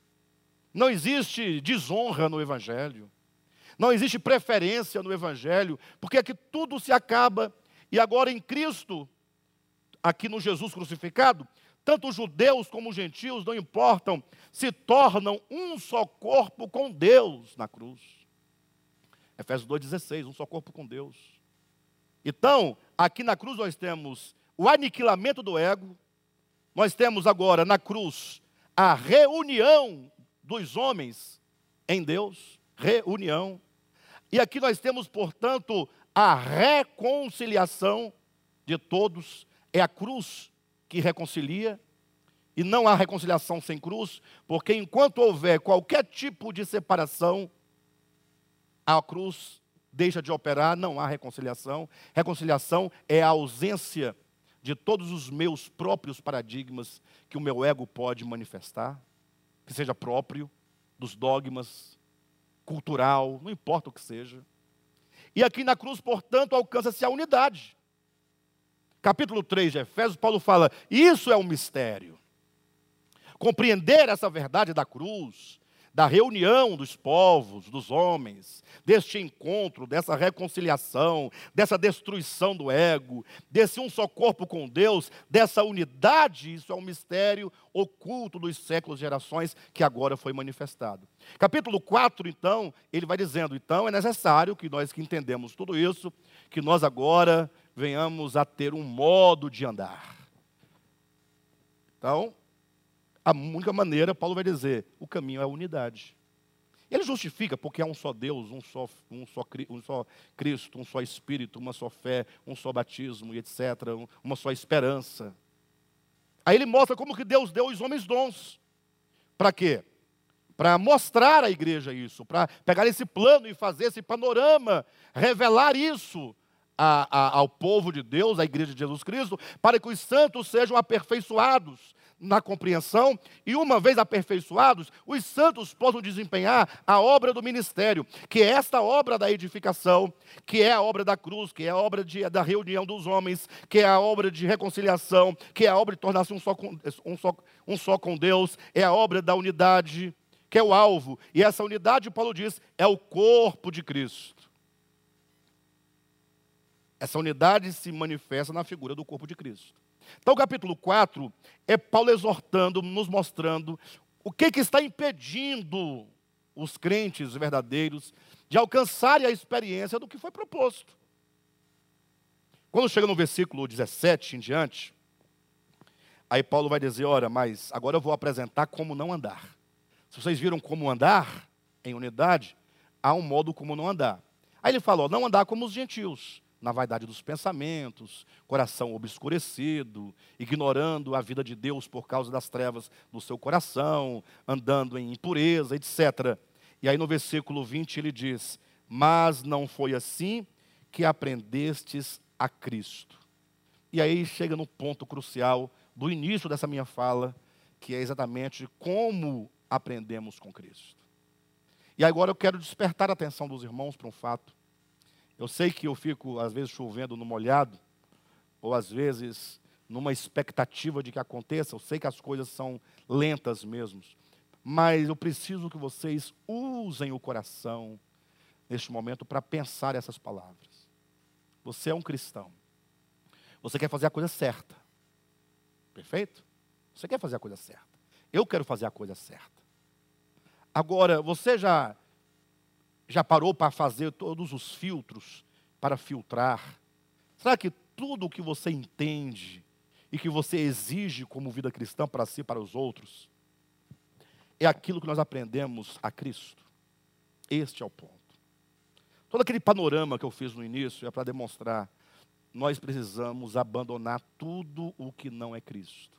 Não existe desonra no Evangelho. Não existe preferência no Evangelho, porque aqui tudo se acaba. E agora em Cristo, aqui no Jesus crucificado, tanto os judeus como os gentios, não importam, se tornam um só corpo com Deus na cruz. Efésios 2,16, um só corpo com Deus. Então, aqui na cruz nós temos o aniquilamento do ego, nós temos agora na cruz a reunião dos homens em Deus, reunião. E aqui nós temos, portanto, a reconciliação de todos. É a cruz que reconcilia, e não há reconciliação sem cruz, porque enquanto houver qualquer tipo de separação, a cruz deixa de operar, não há reconciliação. Reconciliação é a ausência de todos os meus próprios paradigmas que o meu ego pode manifestar, que seja próprio dos dogmas, cultural, não importa o que seja. E aqui na cruz, portanto, alcança-se a unidade. Capítulo 3 de Efésios, Paulo fala: Isso é um mistério. Compreender essa verdade da cruz, da reunião dos povos, dos homens, deste encontro, dessa reconciliação, dessa destruição do ego, desse um só corpo com Deus, dessa unidade, isso é um mistério oculto dos séculos e gerações que agora foi manifestado. Capítulo 4, então, ele vai dizendo: então é necessário que nós que entendemos tudo isso, que nós agora venhamos a ter um modo de andar. Então, a única maneira, Paulo vai dizer, o caminho é a unidade. Ele justifica porque há um só Deus, um só, um só, um só Cristo, um só Espírito, uma só fé, um só batismo etc., uma só esperança. Aí ele mostra como que Deus deu os homens dons. Para quê? Para mostrar à igreja isso, para pegar esse plano e fazer esse panorama, revelar isso a, a, ao povo de Deus, à igreja de Jesus Cristo, para que os santos sejam aperfeiçoados, na compreensão, e uma vez aperfeiçoados, os santos possam desempenhar a obra do ministério, que é esta obra da edificação, que é a obra da cruz, que é a obra de, da reunião dos homens, que é a obra de reconciliação, que é a obra de tornar-se um só, com, um, só, um só com Deus, é a obra da unidade, que é o alvo. E essa unidade, Paulo diz, é o corpo de Cristo. Essa unidade se manifesta na figura do corpo de Cristo. Então, o capítulo 4 é Paulo exortando, nos mostrando o que, que está impedindo os crentes verdadeiros de alcançarem a experiência do que foi proposto. Quando chega no versículo 17 em diante, aí Paulo vai dizer: Olha, mas agora eu vou apresentar como não andar. Se vocês viram como andar em unidade, há um modo como não andar. Aí ele falou: não andar como os gentios, na vaidade dos pensamentos, coração obscurecido, ignorando a vida de Deus por causa das trevas do seu coração, andando em impureza, etc. E aí no versículo 20 ele diz: Mas não foi assim que aprendestes a Cristo. E aí chega no ponto crucial do início dessa minha fala, que é exatamente como aprendemos com Cristo. E agora eu quero despertar a atenção dos irmãos para um fato. Eu sei que eu fico, às vezes, chovendo no molhado, ou às vezes numa expectativa de que aconteça. Eu sei que as coisas são lentas mesmo. Mas eu preciso que vocês usem o coração neste momento para pensar essas palavras. Você é um cristão. Você quer fazer a coisa certa. Perfeito? Você quer fazer a coisa certa. Eu quero fazer a coisa certa. Agora, você já já parou para fazer todos os filtros para filtrar? Será que tudo o que você entende e que você exige como vida cristã para si e para os outros é aquilo que nós aprendemos a Cristo? Este é o ponto. Todo aquele panorama que eu fiz no início é para demonstrar nós precisamos abandonar tudo o que não é Cristo.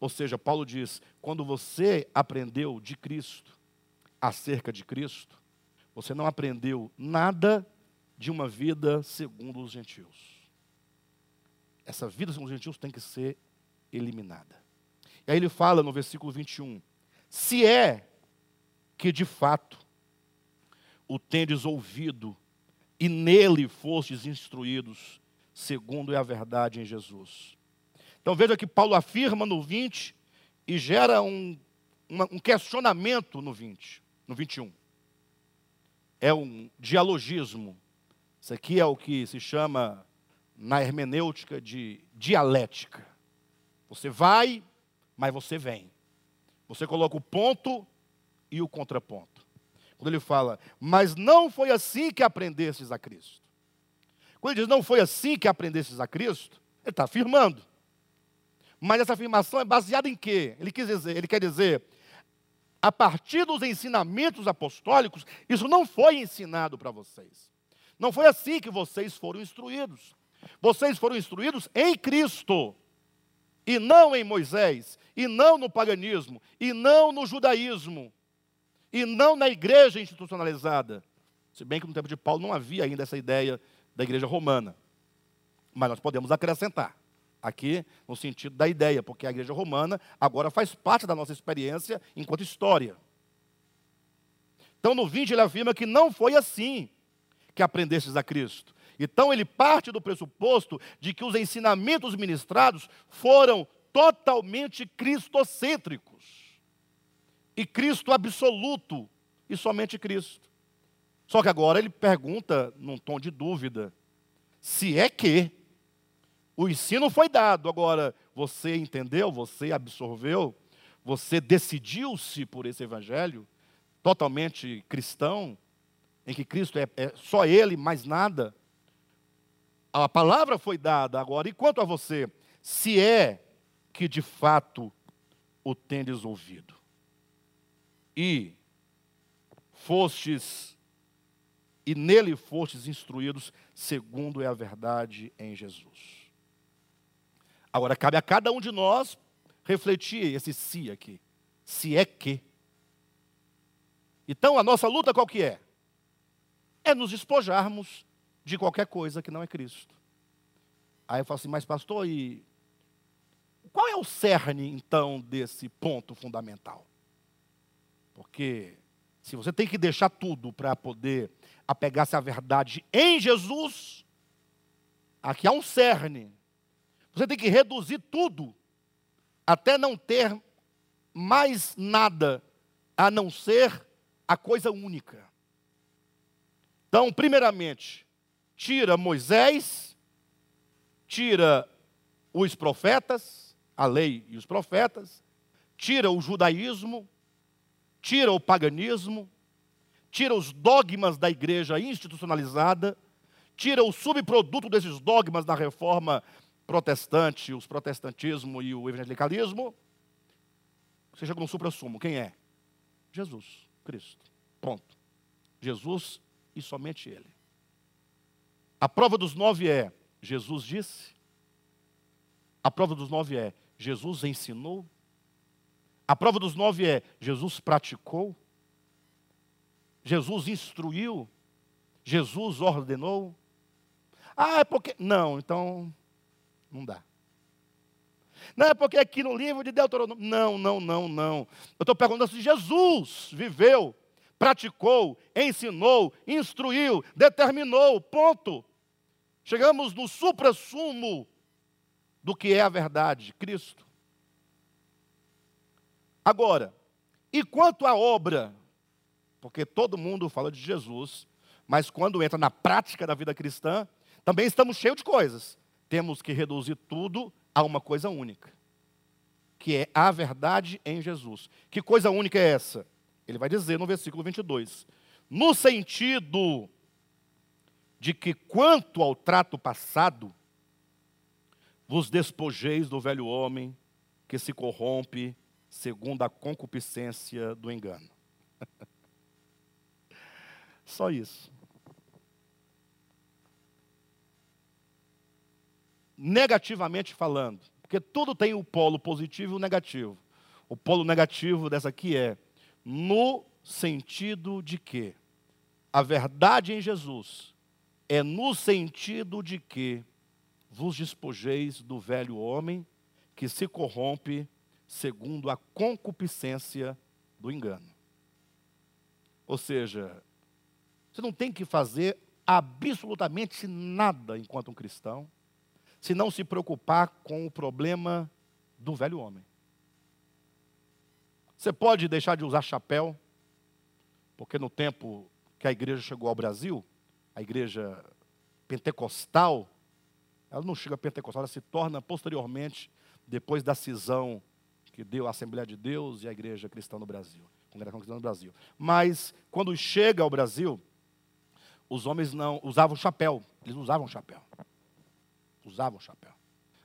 Ou seja, Paulo diz: quando você aprendeu de Cristo, acerca de Cristo, você não aprendeu nada de uma vida segundo os gentios. Essa vida segundo os gentios tem que ser eliminada. E aí ele fala no versículo 21: Se é que de fato o tendes ouvido e nele fostes instruídos, segundo é a verdade em Jesus. Então veja que Paulo afirma no 20 e gera um, uma, um questionamento no 20, no 21. É um dialogismo. Isso aqui é o que se chama na hermenêutica de dialética. Você vai, mas você vem. Você coloca o ponto e o contraponto. Quando ele fala, mas não foi assim que aprendestes a Cristo. Quando ele diz, não foi assim que aprendestes a Cristo, ele está afirmando. Mas essa afirmação é baseada em quê? Ele, quis dizer, ele quer dizer, a partir dos ensinamentos apostólicos, isso não foi ensinado para vocês. Não foi assim que vocês foram instruídos. Vocês foram instruídos em Cristo, e não em Moisés, e não no paganismo, e não no judaísmo, e não na igreja institucionalizada. Se bem que no tempo de Paulo não havia ainda essa ideia da igreja romana. Mas nós podemos acrescentar aqui no sentido da ideia, porque a igreja romana agora faz parte da nossa experiência enquanto história. Então, no 20, ele afirma que não foi assim que aprendestes a Cristo. Então, ele parte do pressuposto de que os ensinamentos ministrados foram totalmente cristocêntricos. E Cristo absoluto, e somente Cristo. Só que agora ele pergunta, num tom de dúvida, se é que o ensino foi dado, agora você entendeu, você absorveu, você decidiu-se por esse evangelho totalmente cristão, em que Cristo é, é, só Ele, mais nada. A palavra foi dada agora, e quanto a você, se é que de fato o tendes ouvido, e fostes, e nele fostes instruídos, segundo é a verdade em Jesus. Agora, cabe a cada um de nós refletir esse se aqui. Se é que. Então, a nossa luta qual que é? É nos despojarmos de qualquer coisa que não é Cristo. Aí eu falo assim, mas pastor, e qual é o cerne, então, desse ponto fundamental? Porque se você tem que deixar tudo para poder apegar-se à verdade em Jesus, aqui há um cerne você tem que reduzir tudo, até não ter mais nada a não ser a coisa única. Então, primeiramente, tira Moisés, tira os profetas, a lei e os profetas, tira o judaísmo, tira o paganismo, tira os dogmas da igreja institucionalizada, tira o subproduto desses dogmas da reforma protestante, os protestantismo e o evangelicalismo, você chega no supra-sumo. Quem é? Jesus, Cristo. Ponto. Jesus e somente Ele. A prova dos nove é: Jesus disse. A prova dos nove é: Jesus ensinou. A prova dos nove é: Jesus praticou. Jesus instruiu. Jesus ordenou. Ah, é porque. Não, então. Não dá. Não é porque aqui no livro de Deuteronômio. Não, não, não, não. Eu estou perguntando se Jesus viveu, praticou, ensinou, instruiu, determinou. Ponto. Chegamos no supra-sumo do que é a verdade, Cristo. Agora, e quanto à obra? Porque todo mundo fala de Jesus, mas quando entra na prática da vida cristã, também estamos cheios de coisas. Temos que reduzir tudo a uma coisa única, que é a verdade em Jesus. Que coisa única é essa? Ele vai dizer no versículo 22. No sentido de que, quanto ao trato passado, vos despojeis do velho homem que se corrompe segundo a concupiscência do engano. Só isso. Negativamente falando, porque tudo tem o polo positivo e o negativo. O polo negativo dessa aqui é no sentido de que a verdade em Jesus é no sentido de que vos despojeis do velho homem que se corrompe segundo a concupiscência do engano. Ou seja, você não tem que fazer absolutamente nada enquanto um cristão, se não se preocupar com o problema do velho homem. Você pode deixar de usar chapéu, porque no tempo que a igreja chegou ao Brasil, a igreja pentecostal, ela não chega a pentecostal, ela se torna posteriormente, depois da cisão que deu a Assembleia de Deus e a Igreja Cristã no Brasil, Congregação Cristã no Brasil. Mas quando chega ao Brasil, os homens não usavam chapéu, eles usavam chapéu. Usavam chapéu.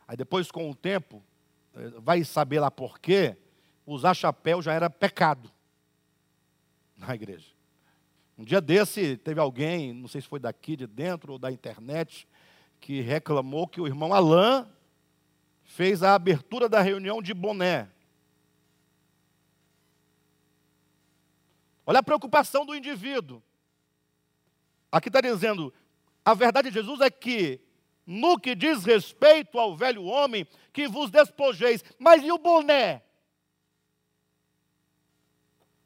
Aí depois, com o tempo, eh, vai saber lá por quê, usar chapéu já era pecado na igreja. Um dia desse, teve alguém, não sei se foi daqui de dentro ou da internet, que reclamou que o irmão Alain fez a abertura da reunião de boné. Olha a preocupação do indivíduo. Aqui está dizendo: a verdade de Jesus é que, no que diz respeito ao velho homem, que vos despojeis, mas e o boné?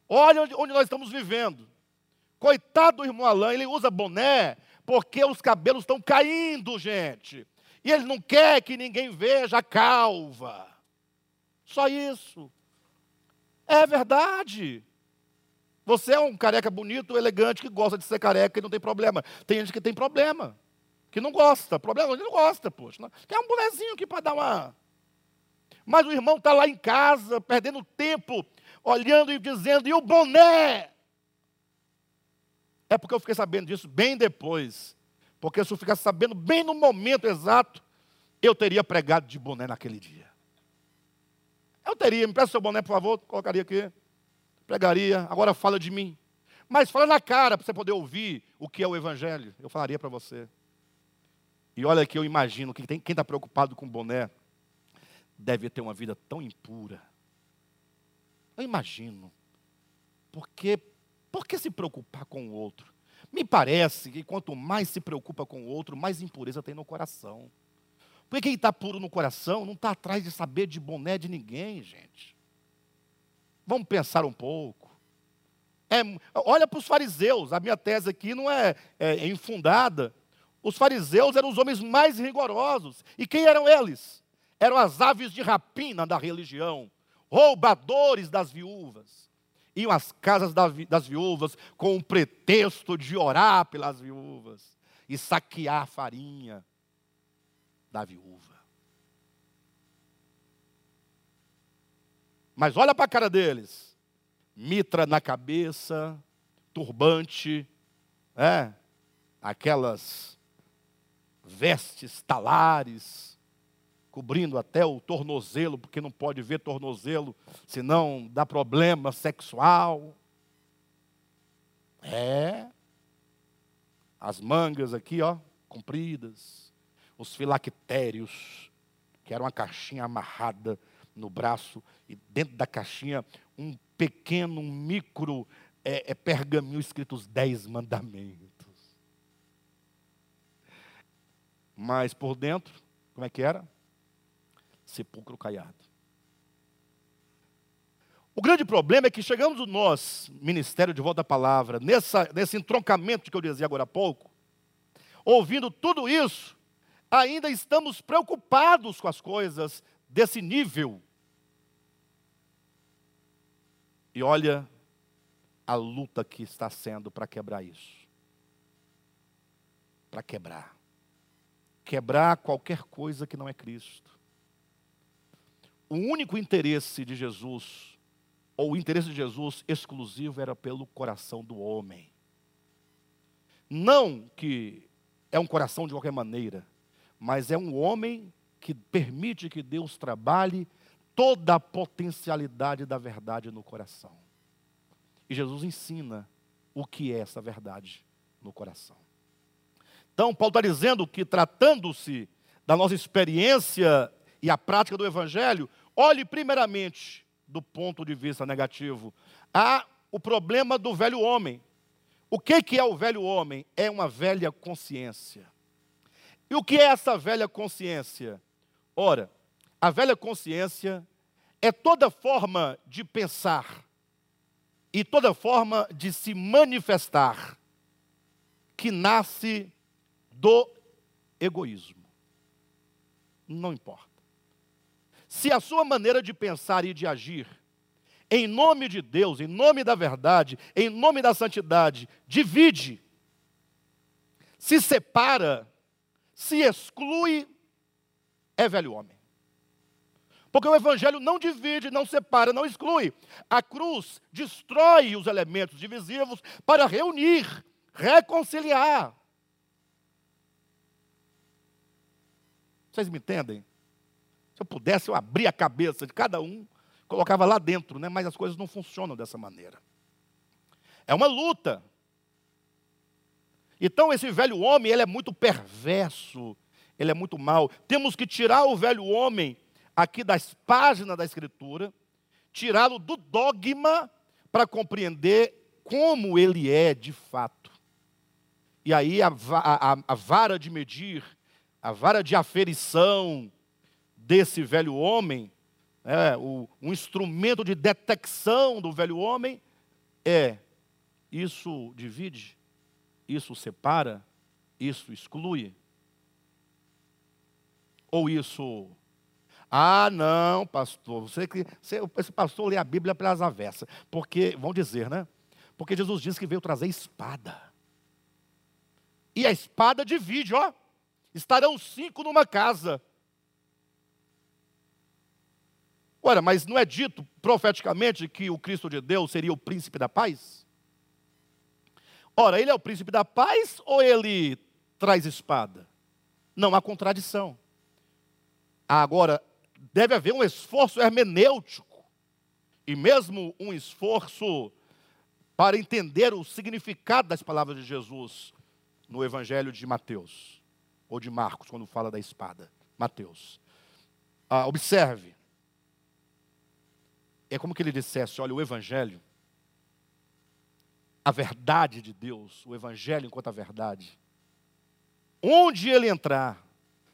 Olha onde nós estamos vivendo. Coitado do irmão Alain, ele usa boné porque os cabelos estão caindo, gente. E ele não quer que ninguém veja a calva. Só isso. É verdade. Você é um careca bonito, elegante, que gosta de ser careca e não tem problema. Tem gente que tem problema, que não gosta. Problema, ele não gosta, poxa. Quer um bonezinho aqui para dar uma. Mas o irmão está lá em casa, perdendo tempo, olhando e dizendo, e o boné? É porque eu fiquei sabendo disso bem depois. Porque se eu ficasse sabendo bem no momento exato, eu teria pregado de boné naquele dia. Eu teria, me peça seu boné, por favor, colocaria aqui. Pregaria, agora fala de mim. Mas fala na cara para você poder ouvir o que é o Evangelho. Eu falaria para você. E olha que eu imagino que quem está preocupado com boné deve ter uma vida tão impura. Eu imagino. Porque por que se preocupar com o outro? Me parece que quanto mais se preocupa com o outro, mais impureza tem no coração. Porque quem está puro no coração não está atrás de saber de boné de ninguém, gente. Vamos pensar um pouco. É, olha para os fariseus, a minha tese aqui não é, é, é infundada. Os fariseus eram os homens mais rigorosos. E quem eram eles? Eram as aves de rapina da religião, roubadores das viúvas iam às casas das viúvas com o pretexto de orar pelas viúvas e saquear a farinha da viúva. Mas olha para a cara deles: mitra na cabeça, turbante, é, aquelas vestes talares, cobrindo até o tornozelo, porque não pode ver tornozelo, senão dá problema sexual. É. As mangas aqui, ó, compridas, os filactérios, que era uma caixinha amarrada no braço, e dentro da caixinha um pequeno, um micro é, é pergaminho escrito os dez mandamentos. Mas por dentro, como é que era? Sepulcro caiado. O grande problema é que chegamos nós, Ministério de Volta à Palavra, nessa, nesse entroncamento que eu dizia agora há pouco, ouvindo tudo isso, ainda estamos preocupados com as coisas desse nível. E olha a luta que está sendo para quebrar isso. Para quebrar. Quebrar qualquer coisa que não é Cristo. O único interesse de Jesus ou o interesse de Jesus exclusivo era pelo coração do homem. Não que é um coração de qualquer maneira, mas é um homem que permite que Deus trabalhe toda a potencialidade da verdade no coração. E Jesus ensina o que é essa verdade no coração. Então, Paulo está dizendo que, tratando-se da nossa experiência e a prática do Evangelho, olhe primeiramente do ponto de vista negativo. Há o problema do velho homem. O que, que é o velho homem? É uma velha consciência. E o que é essa velha consciência? Ora, a velha consciência é toda forma de pensar e toda forma de se manifestar que nasce do egoísmo. Não importa se a sua maneira de pensar e de agir, em nome de Deus, em nome da verdade, em nome da santidade, divide, se separa, se exclui, é velho homem. Porque o Evangelho não divide, não separa, não exclui. A cruz destrói os elementos divisivos para reunir, reconciliar. Vocês me entendem? Se eu pudesse, eu abria a cabeça de cada um, colocava lá dentro, né? mas as coisas não funcionam dessa maneira. É uma luta. Então, esse velho homem, ele é muito perverso, ele é muito mau. Temos que tirar o velho homem aqui das páginas da Escritura, tirá-lo do dogma para compreender como ele é de fato. E aí a, a, a vara de medir, a vara de aferição, desse velho homem, é, o, um instrumento de detecção do velho homem, é isso divide, isso separa, isso exclui. Ou isso. Ah, não, pastor, você que esse pastor lê a Bíblia pelas avessas, porque vão dizer, né? Porque Jesus disse que veio trazer espada. E a espada divide, ó. Estarão cinco numa casa. Ora, mas não é dito profeticamente que o Cristo de Deus seria o príncipe da paz? Ora, ele é o príncipe da paz ou ele traz espada? Não há contradição. Agora, deve haver um esforço hermenêutico e mesmo um esforço para entender o significado das palavras de Jesus no Evangelho de Mateus, ou de Marcos, quando fala da espada. Mateus. Ah, observe, é como que ele dissesse: olha, o Evangelho, a verdade de Deus, o Evangelho enquanto a verdade, onde ele entrar,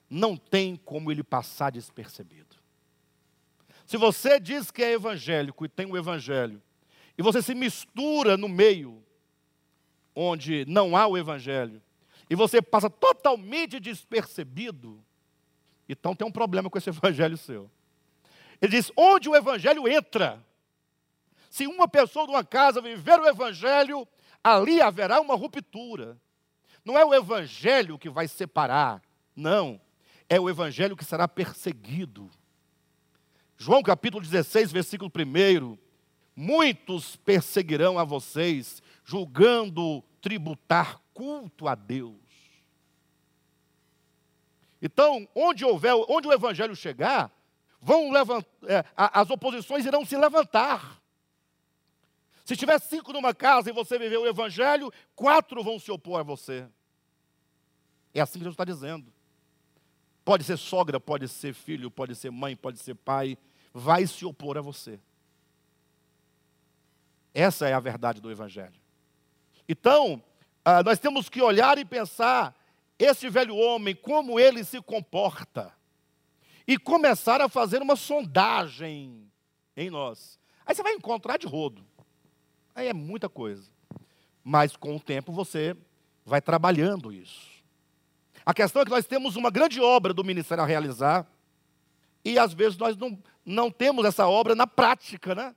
não tem como ele passar despercebido. Se você diz que é evangélico e tem o Evangelho, e você se mistura no meio onde não há o Evangelho, e você passa totalmente despercebido, então tem um problema com esse Evangelho seu. Ele diz: onde o evangelho entra. Se uma pessoa de uma casa viver o evangelho, ali haverá uma ruptura. Não é o evangelho que vai separar, não. É o evangelho que será perseguido. João capítulo 16, versículo 1. Muitos perseguirão a vocês, julgando tributar culto a Deus. Então, onde houver, onde o evangelho chegar, vão levantar, é, as oposições irão se levantar. Se tiver cinco numa casa e você viver o evangelho, quatro vão se opor a você. É assim que Jesus está dizendo. Pode ser sogra, pode ser filho, pode ser mãe, pode ser pai, vai se opor a você. Essa é a verdade do Evangelho. Então, ah, nós temos que olhar e pensar esse velho homem, como ele se comporta, e começar a fazer uma sondagem em nós. Aí você vai encontrar de rodo. Aí é muita coisa. Mas com o tempo você vai trabalhando isso. A questão é que nós temos uma grande obra do ministério a realizar, e às vezes nós não, não temos essa obra na prática, né?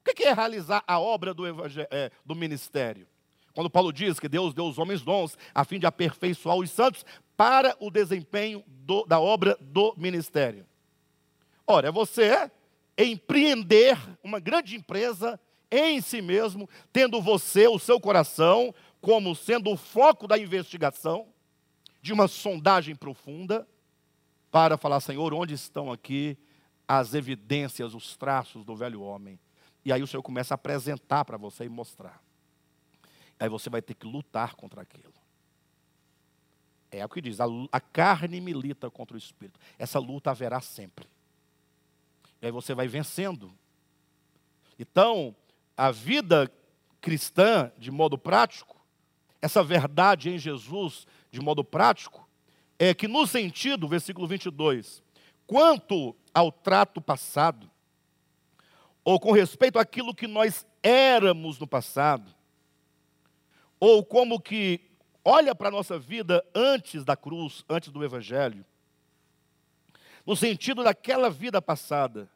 O que é realizar a obra do, é, do ministério? Quando Paulo diz que Deus deu os homens dons a fim de aperfeiçoar os santos para o desempenho do, da obra do ministério. Ora, é você empreender uma grande empresa em si mesmo, tendo você, o seu coração, como sendo o foco da investigação, de uma sondagem profunda, para falar, Senhor, onde estão aqui as evidências, os traços do velho homem? E aí o Senhor começa a apresentar para você e mostrar. Aí você vai ter que lutar contra aquilo. É o que diz: a, a carne milita contra o espírito. Essa luta haverá sempre. E aí você vai vencendo. Então, a vida cristã, de modo prático, essa verdade em Jesus, de modo prático, é que no sentido, versículo 22, quanto ao trato passado, ou com respeito àquilo que nós éramos no passado, ou como que olha para a nossa vida antes da cruz, antes do Evangelho, no sentido daquela vida passada,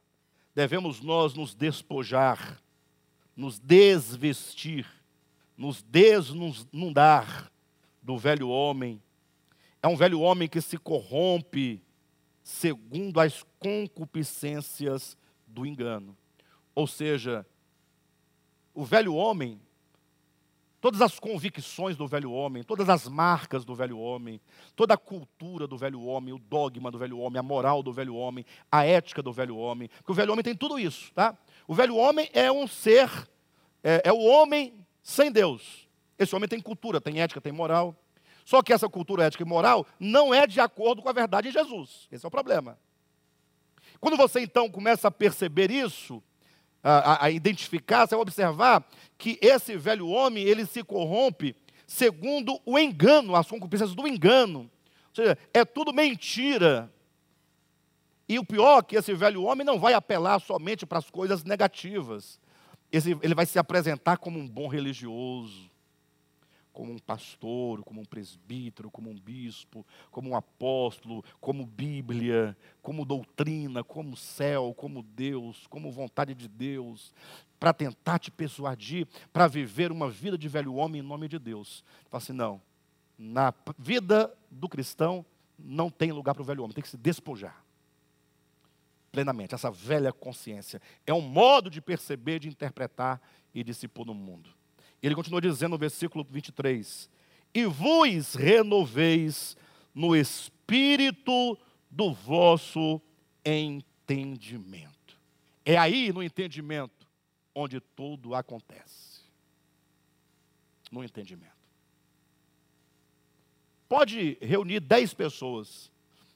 devemos nós nos despojar nos desvestir, nos desnudar do velho homem. É um velho homem que se corrompe segundo as concupiscências do engano. Ou seja, o velho homem, todas as convicções do velho homem, todas as marcas do velho homem, toda a cultura do velho homem, o dogma do velho homem, a moral do velho homem, a ética do velho homem, porque o velho homem tem tudo isso, tá? O velho homem é um ser, é, é o homem sem Deus. Esse homem tem cultura, tem ética, tem moral. Só que essa cultura ética e moral não é de acordo com a verdade de Jesus. Esse é o problema. Quando você então começa a perceber isso, a, a, identificar, você vai observar que esse velho homem, ele se corrompe segundo o engano, as concupiscências do engano. Ou seja, é tudo mentira. E o pior é que esse velho homem não vai apelar somente para as coisas negativas. Esse, ele vai se apresentar como um bom religioso, como um pastor, como um presbítero, como um bispo, como um apóstolo, como Bíblia, como doutrina, como céu, como Deus, como vontade de Deus, para tentar te persuadir para viver uma vida de velho homem em nome de Deus. Fala assim, não, na vida do cristão não tem lugar para o velho homem, tem que se despojar plenamente, essa velha consciência. É um modo de perceber, de interpretar e de se pôr no mundo. Ele continua dizendo no versículo 23: E vos renoveis no espírito do vosso entendimento. É aí no entendimento onde tudo acontece. No entendimento. Pode reunir dez pessoas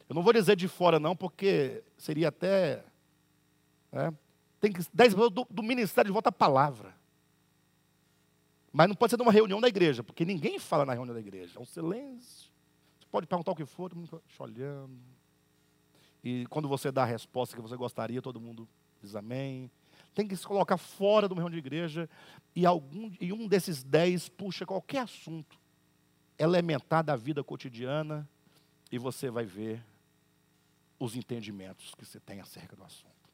eu não vou dizer de fora, não, porque seria até. Né? Tem que, dez pessoas do, do ministério de volta à palavra. Mas não pode ser numa reunião da igreja, porque ninguém fala na reunião da igreja. É um silêncio. Você pode perguntar o que for, todo mundo te olhando. E quando você dá a resposta que você gostaria, todo mundo diz amém. Tem que se colocar fora de uma reunião de igreja e, algum, e um desses dez puxa qualquer assunto elementar da vida cotidiana e você vai ver os entendimentos que você tem acerca do assunto.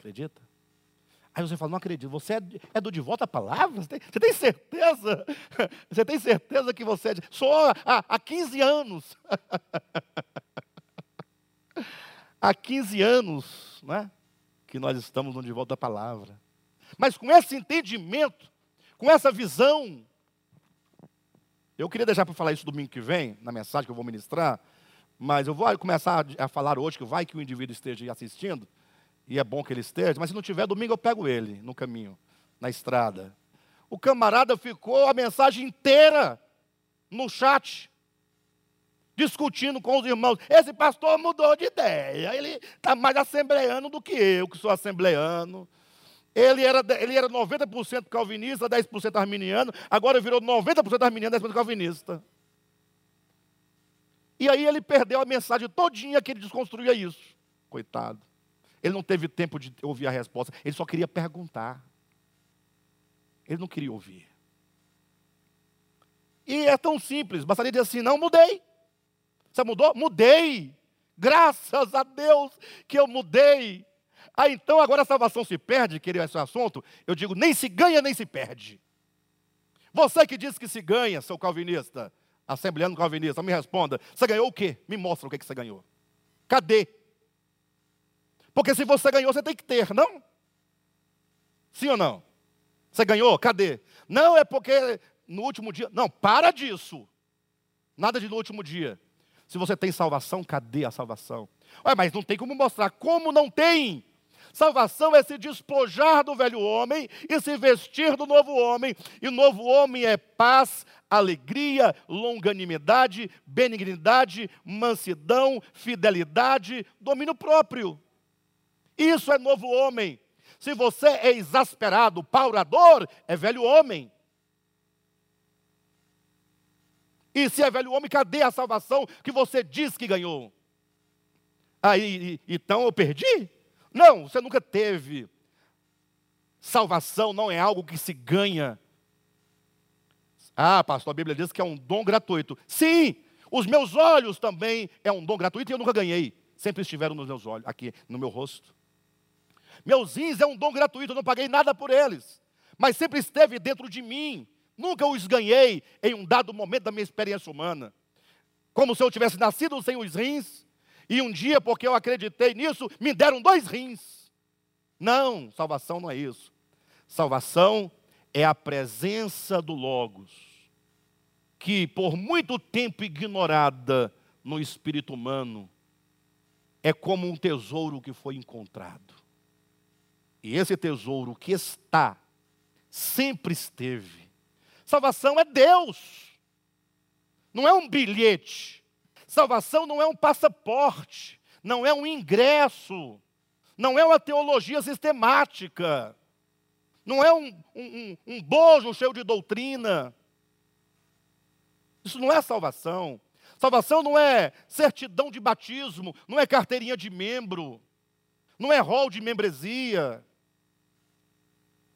Acredita? Aí você fala, não acredito, você é, é do de volta à palavra? Você tem, você tem, certeza? Você tem certeza que você é de... Sou há, há 15 anos. há 15 anos, né? Que nós estamos no de volta à palavra. Mas com esse entendimento, com essa visão, eu queria deixar para falar isso domingo que vem, na mensagem que eu vou ministrar, mas eu vou começar a falar hoje, que vai que o indivíduo esteja assistindo, e é bom que ele esteja, mas se não tiver domingo eu pego ele no caminho, na estrada. O camarada ficou a mensagem inteira no chat, discutindo com os irmãos. Esse pastor mudou de ideia. Ele está mais assembleano do que eu, que sou assembleano. Ele era, ele era 90% calvinista, 10% arminiano, agora virou 90% arminiano, 10% calvinista. E aí ele perdeu a mensagem todinha que ele desconstruía isso. Coitado. Ele não teve tempo de ouvir a resposta, ele só queria perguntar. Ele não queria ouvir. E é tão simples, bastaria dizer assim: não mudei. Você mudou? Mudei. Graças a Deus que eu mudei. Ah, então agora a salvação se perde, queria esse assunto? Eu digo, nem se ganha, nem se perde. Você que diz que se ganha, seu calvinista, assembleano calvinista, me responda, você ganhou o quê? Me mostra o que, que você ganhou. Cadê? Porque se você ganhou, você tem que ter, não? Sim ou não? Você ganhou? Cadê? Não é porque no último dia. Não, para disso. Nada de no último dia. Se você tem salvação, cadê a salvação? Ué, mas não tem como mostrar. Como não tem? Salvação é se despojar do velho homem e se vestir do novo homem. E novo homem é paz, alegria, longanimidade, benignidade, mansidão, fidelidade, domínio próprio. Isso é novo homem. Se você é exasperado, paurador, é velho homem. E se é velho homem, cadê a salvação que você diz que ganhou? Aí, então eu perdi? Não, você nunca teve. Salvação não é algo que se ganha. Ah, pastor, a Bíblia diz que é um dom gratuito. Sim, os meus olhos também é um dom gratuito e eu nunca ganhei. Sempre estiveram nos meus olhos, aqui no meu rosto. Meus rins é um dom gratuito, eu não paguei nada por eles. Mas sempre esteve dentro de mim. Nunca os ganhei em um dado momento da minha experiência humana. Como se eu tivesse nascido sem os rins, e um dia, porque eu acreditei nisso, me deram dois rins. Não, salvação não é isso. Salvação é a presença do Logos, que por muito tempo ignorada no espírito humano, é como um tesouro que foi encontrado. E esse tesouro que está, sempre esteve. Salvação é Deus, não é um bilhete. Salvação não é um passaporte, não é um ingresso, não é uma teologia sistemática, não é um, um, um bojo cheio de doutrina. Isso não é salvação. Salvação não é certidão de batismo, não é carteirinha de membro, não é rol de membresia.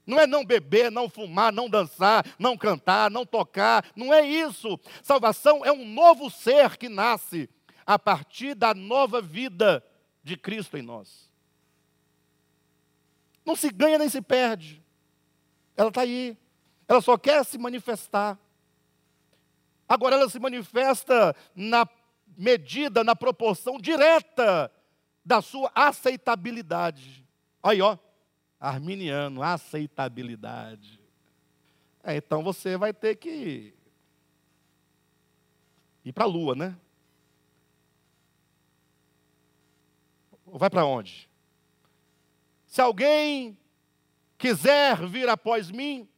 Não é não beber, não fumar, não dançar, não cantar, não tocar. Não é isso. Salvação é um novo ser que nasce a partir da nova vida de Cristo em nós. Não se ganha nem se perde. Ela está aí. Ela só quer se manifestar. Agora ela se manifesta na medida, na proporção direta da sua aceitabilidade. Aí, ó arminiano, aceitabilidade. É, então você vai ter que ir para a lua, né? Vai para onde? Se alguém quiser vir após mim,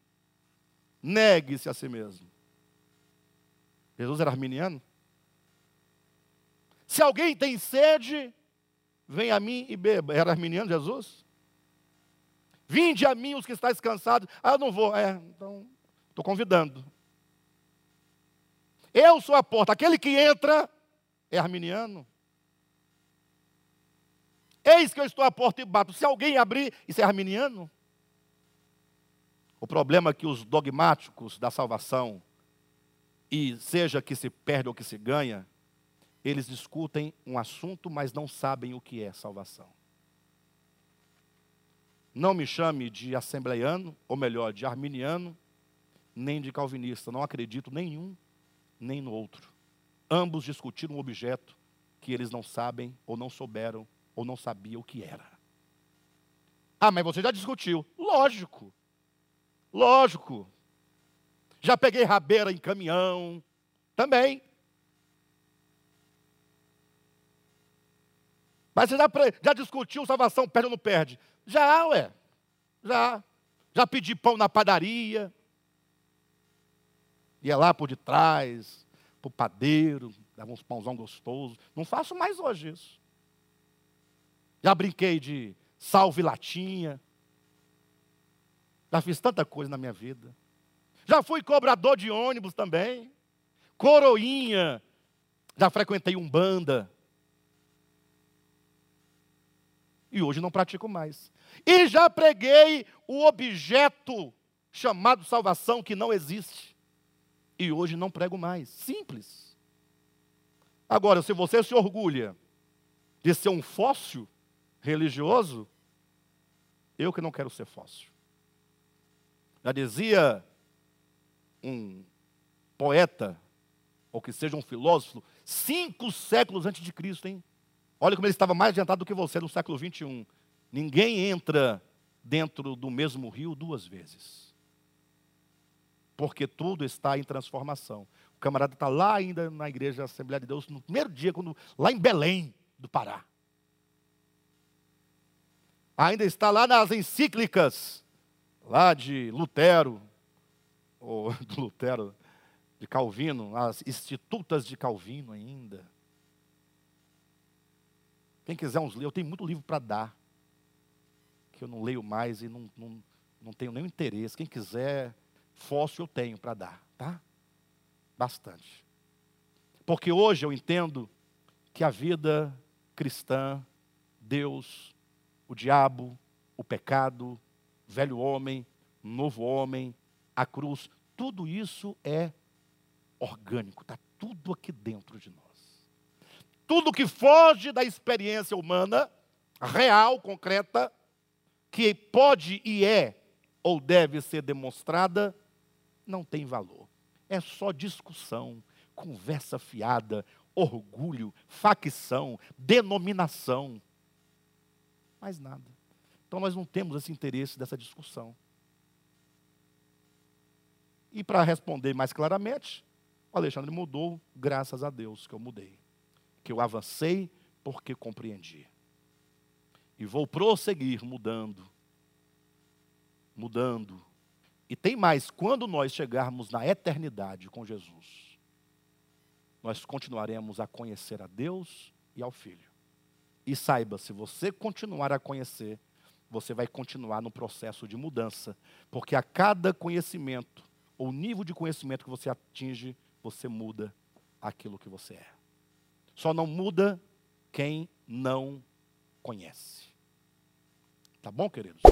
negue-se a si mesmo. Jesus era arminiano? Se alguém tem sede, vem a mim e beba. Era arminiano Jesus? Vinde a mim os que estáis cansados. Ah, eu não vou. É, então, estou convidando. Eu sou a porta. Aquele que entra é arminiano. Eis que eu estou à porta e bato. Se alguém abrir, isso é arminiano? O problema é que os dogmáticos da salvação, e seja que se perde ou que se ganha, eles discutem um assunto, mas não sabem o que é salvação. Não me chame de assembleiano, ou melhor, de arminiano, nem de calvinista. Não acredito nenhum, nem no outro. Ambos discutiram um objeto que eles não sabem, ou não souberam, ou não sabiam o que era. Ah, mas você já discutiu. Lógico. Lógico. Já peguei rabeira em caminhão. Também. Mas você já, já discutiu salvação, perde ou não perde? Já, ué. Já. Já pedi pão na padaria. Ia lá por detrás. para o padeiro, dava uns pãozão gostoso. Não faço mais hoje isso. Já brinquei de salve latinha. Já fiz tanta coisa na minha vida. Já fui cobrador de ônibus também. Coroinha. Já frequentei um E hoje não pratico mais. E já preguei o objeto chamado salvação que não existe. E hoje não prego mais. Simples. Agora, se você se orgulha de ser um fóssil religioso, eu que não quero ser fóssil. Já dizia um poeta, ou que seja um filósofo, cinco séculos antes de Cristo, hein? Olha como ele estava mais adiantado do que você no século 21. Ninguém entra dentro do mesmo rio duas vezes. Porque tudo está em transformação. O camarada está lá ainda na igreja Assembleia de Deus, no primeiro dia, quando, lá em Belém do Pará. Ainda está lá nas encíclicas, lá de Lutero, ou do Lutero, de Calvino, as institutas de Calvino ainda. Quem quiser uns livros, eu tenho muito livro para dar, que eu não leio mais e não, não, não tenho nenhum interesse. Quem quiser, fóssil eu tenho para dar, tá? Bastante. Porque hoje eu entendo que a vida cristã, Deus, o diabo, o pecado, velho homem, novo homem, a cruz, tudo isso é orgânico, está tudo aqui dentro de nós. Tudo que foge da experiência humana, real, concreta, que pode e é ou deve ser demonstrada, não tem valor. É só discussão, conversa fiada, orgulho, facção, denominação. Mais nada. Então nós não temos esse interesse dessa discussão. E para responder mais claramente, o Alexandre mudou, graças a Deus que eu mudei. Que eu avancei porque compreendi. E vou prosseguir mudando. Mudando. E tem mais, quando nós chegarmos na eternidade com Jesus, nós continuaremos a conhecer a Deus e ao Filho. E saiba, se você continuar a conhecer, você vai continuar no processo de mudança, porque a cada conhecimento o nível de conhecimento que você atinge, você muda aquilo que você é. Só não muda quem não conhece. Tá bom, queridos?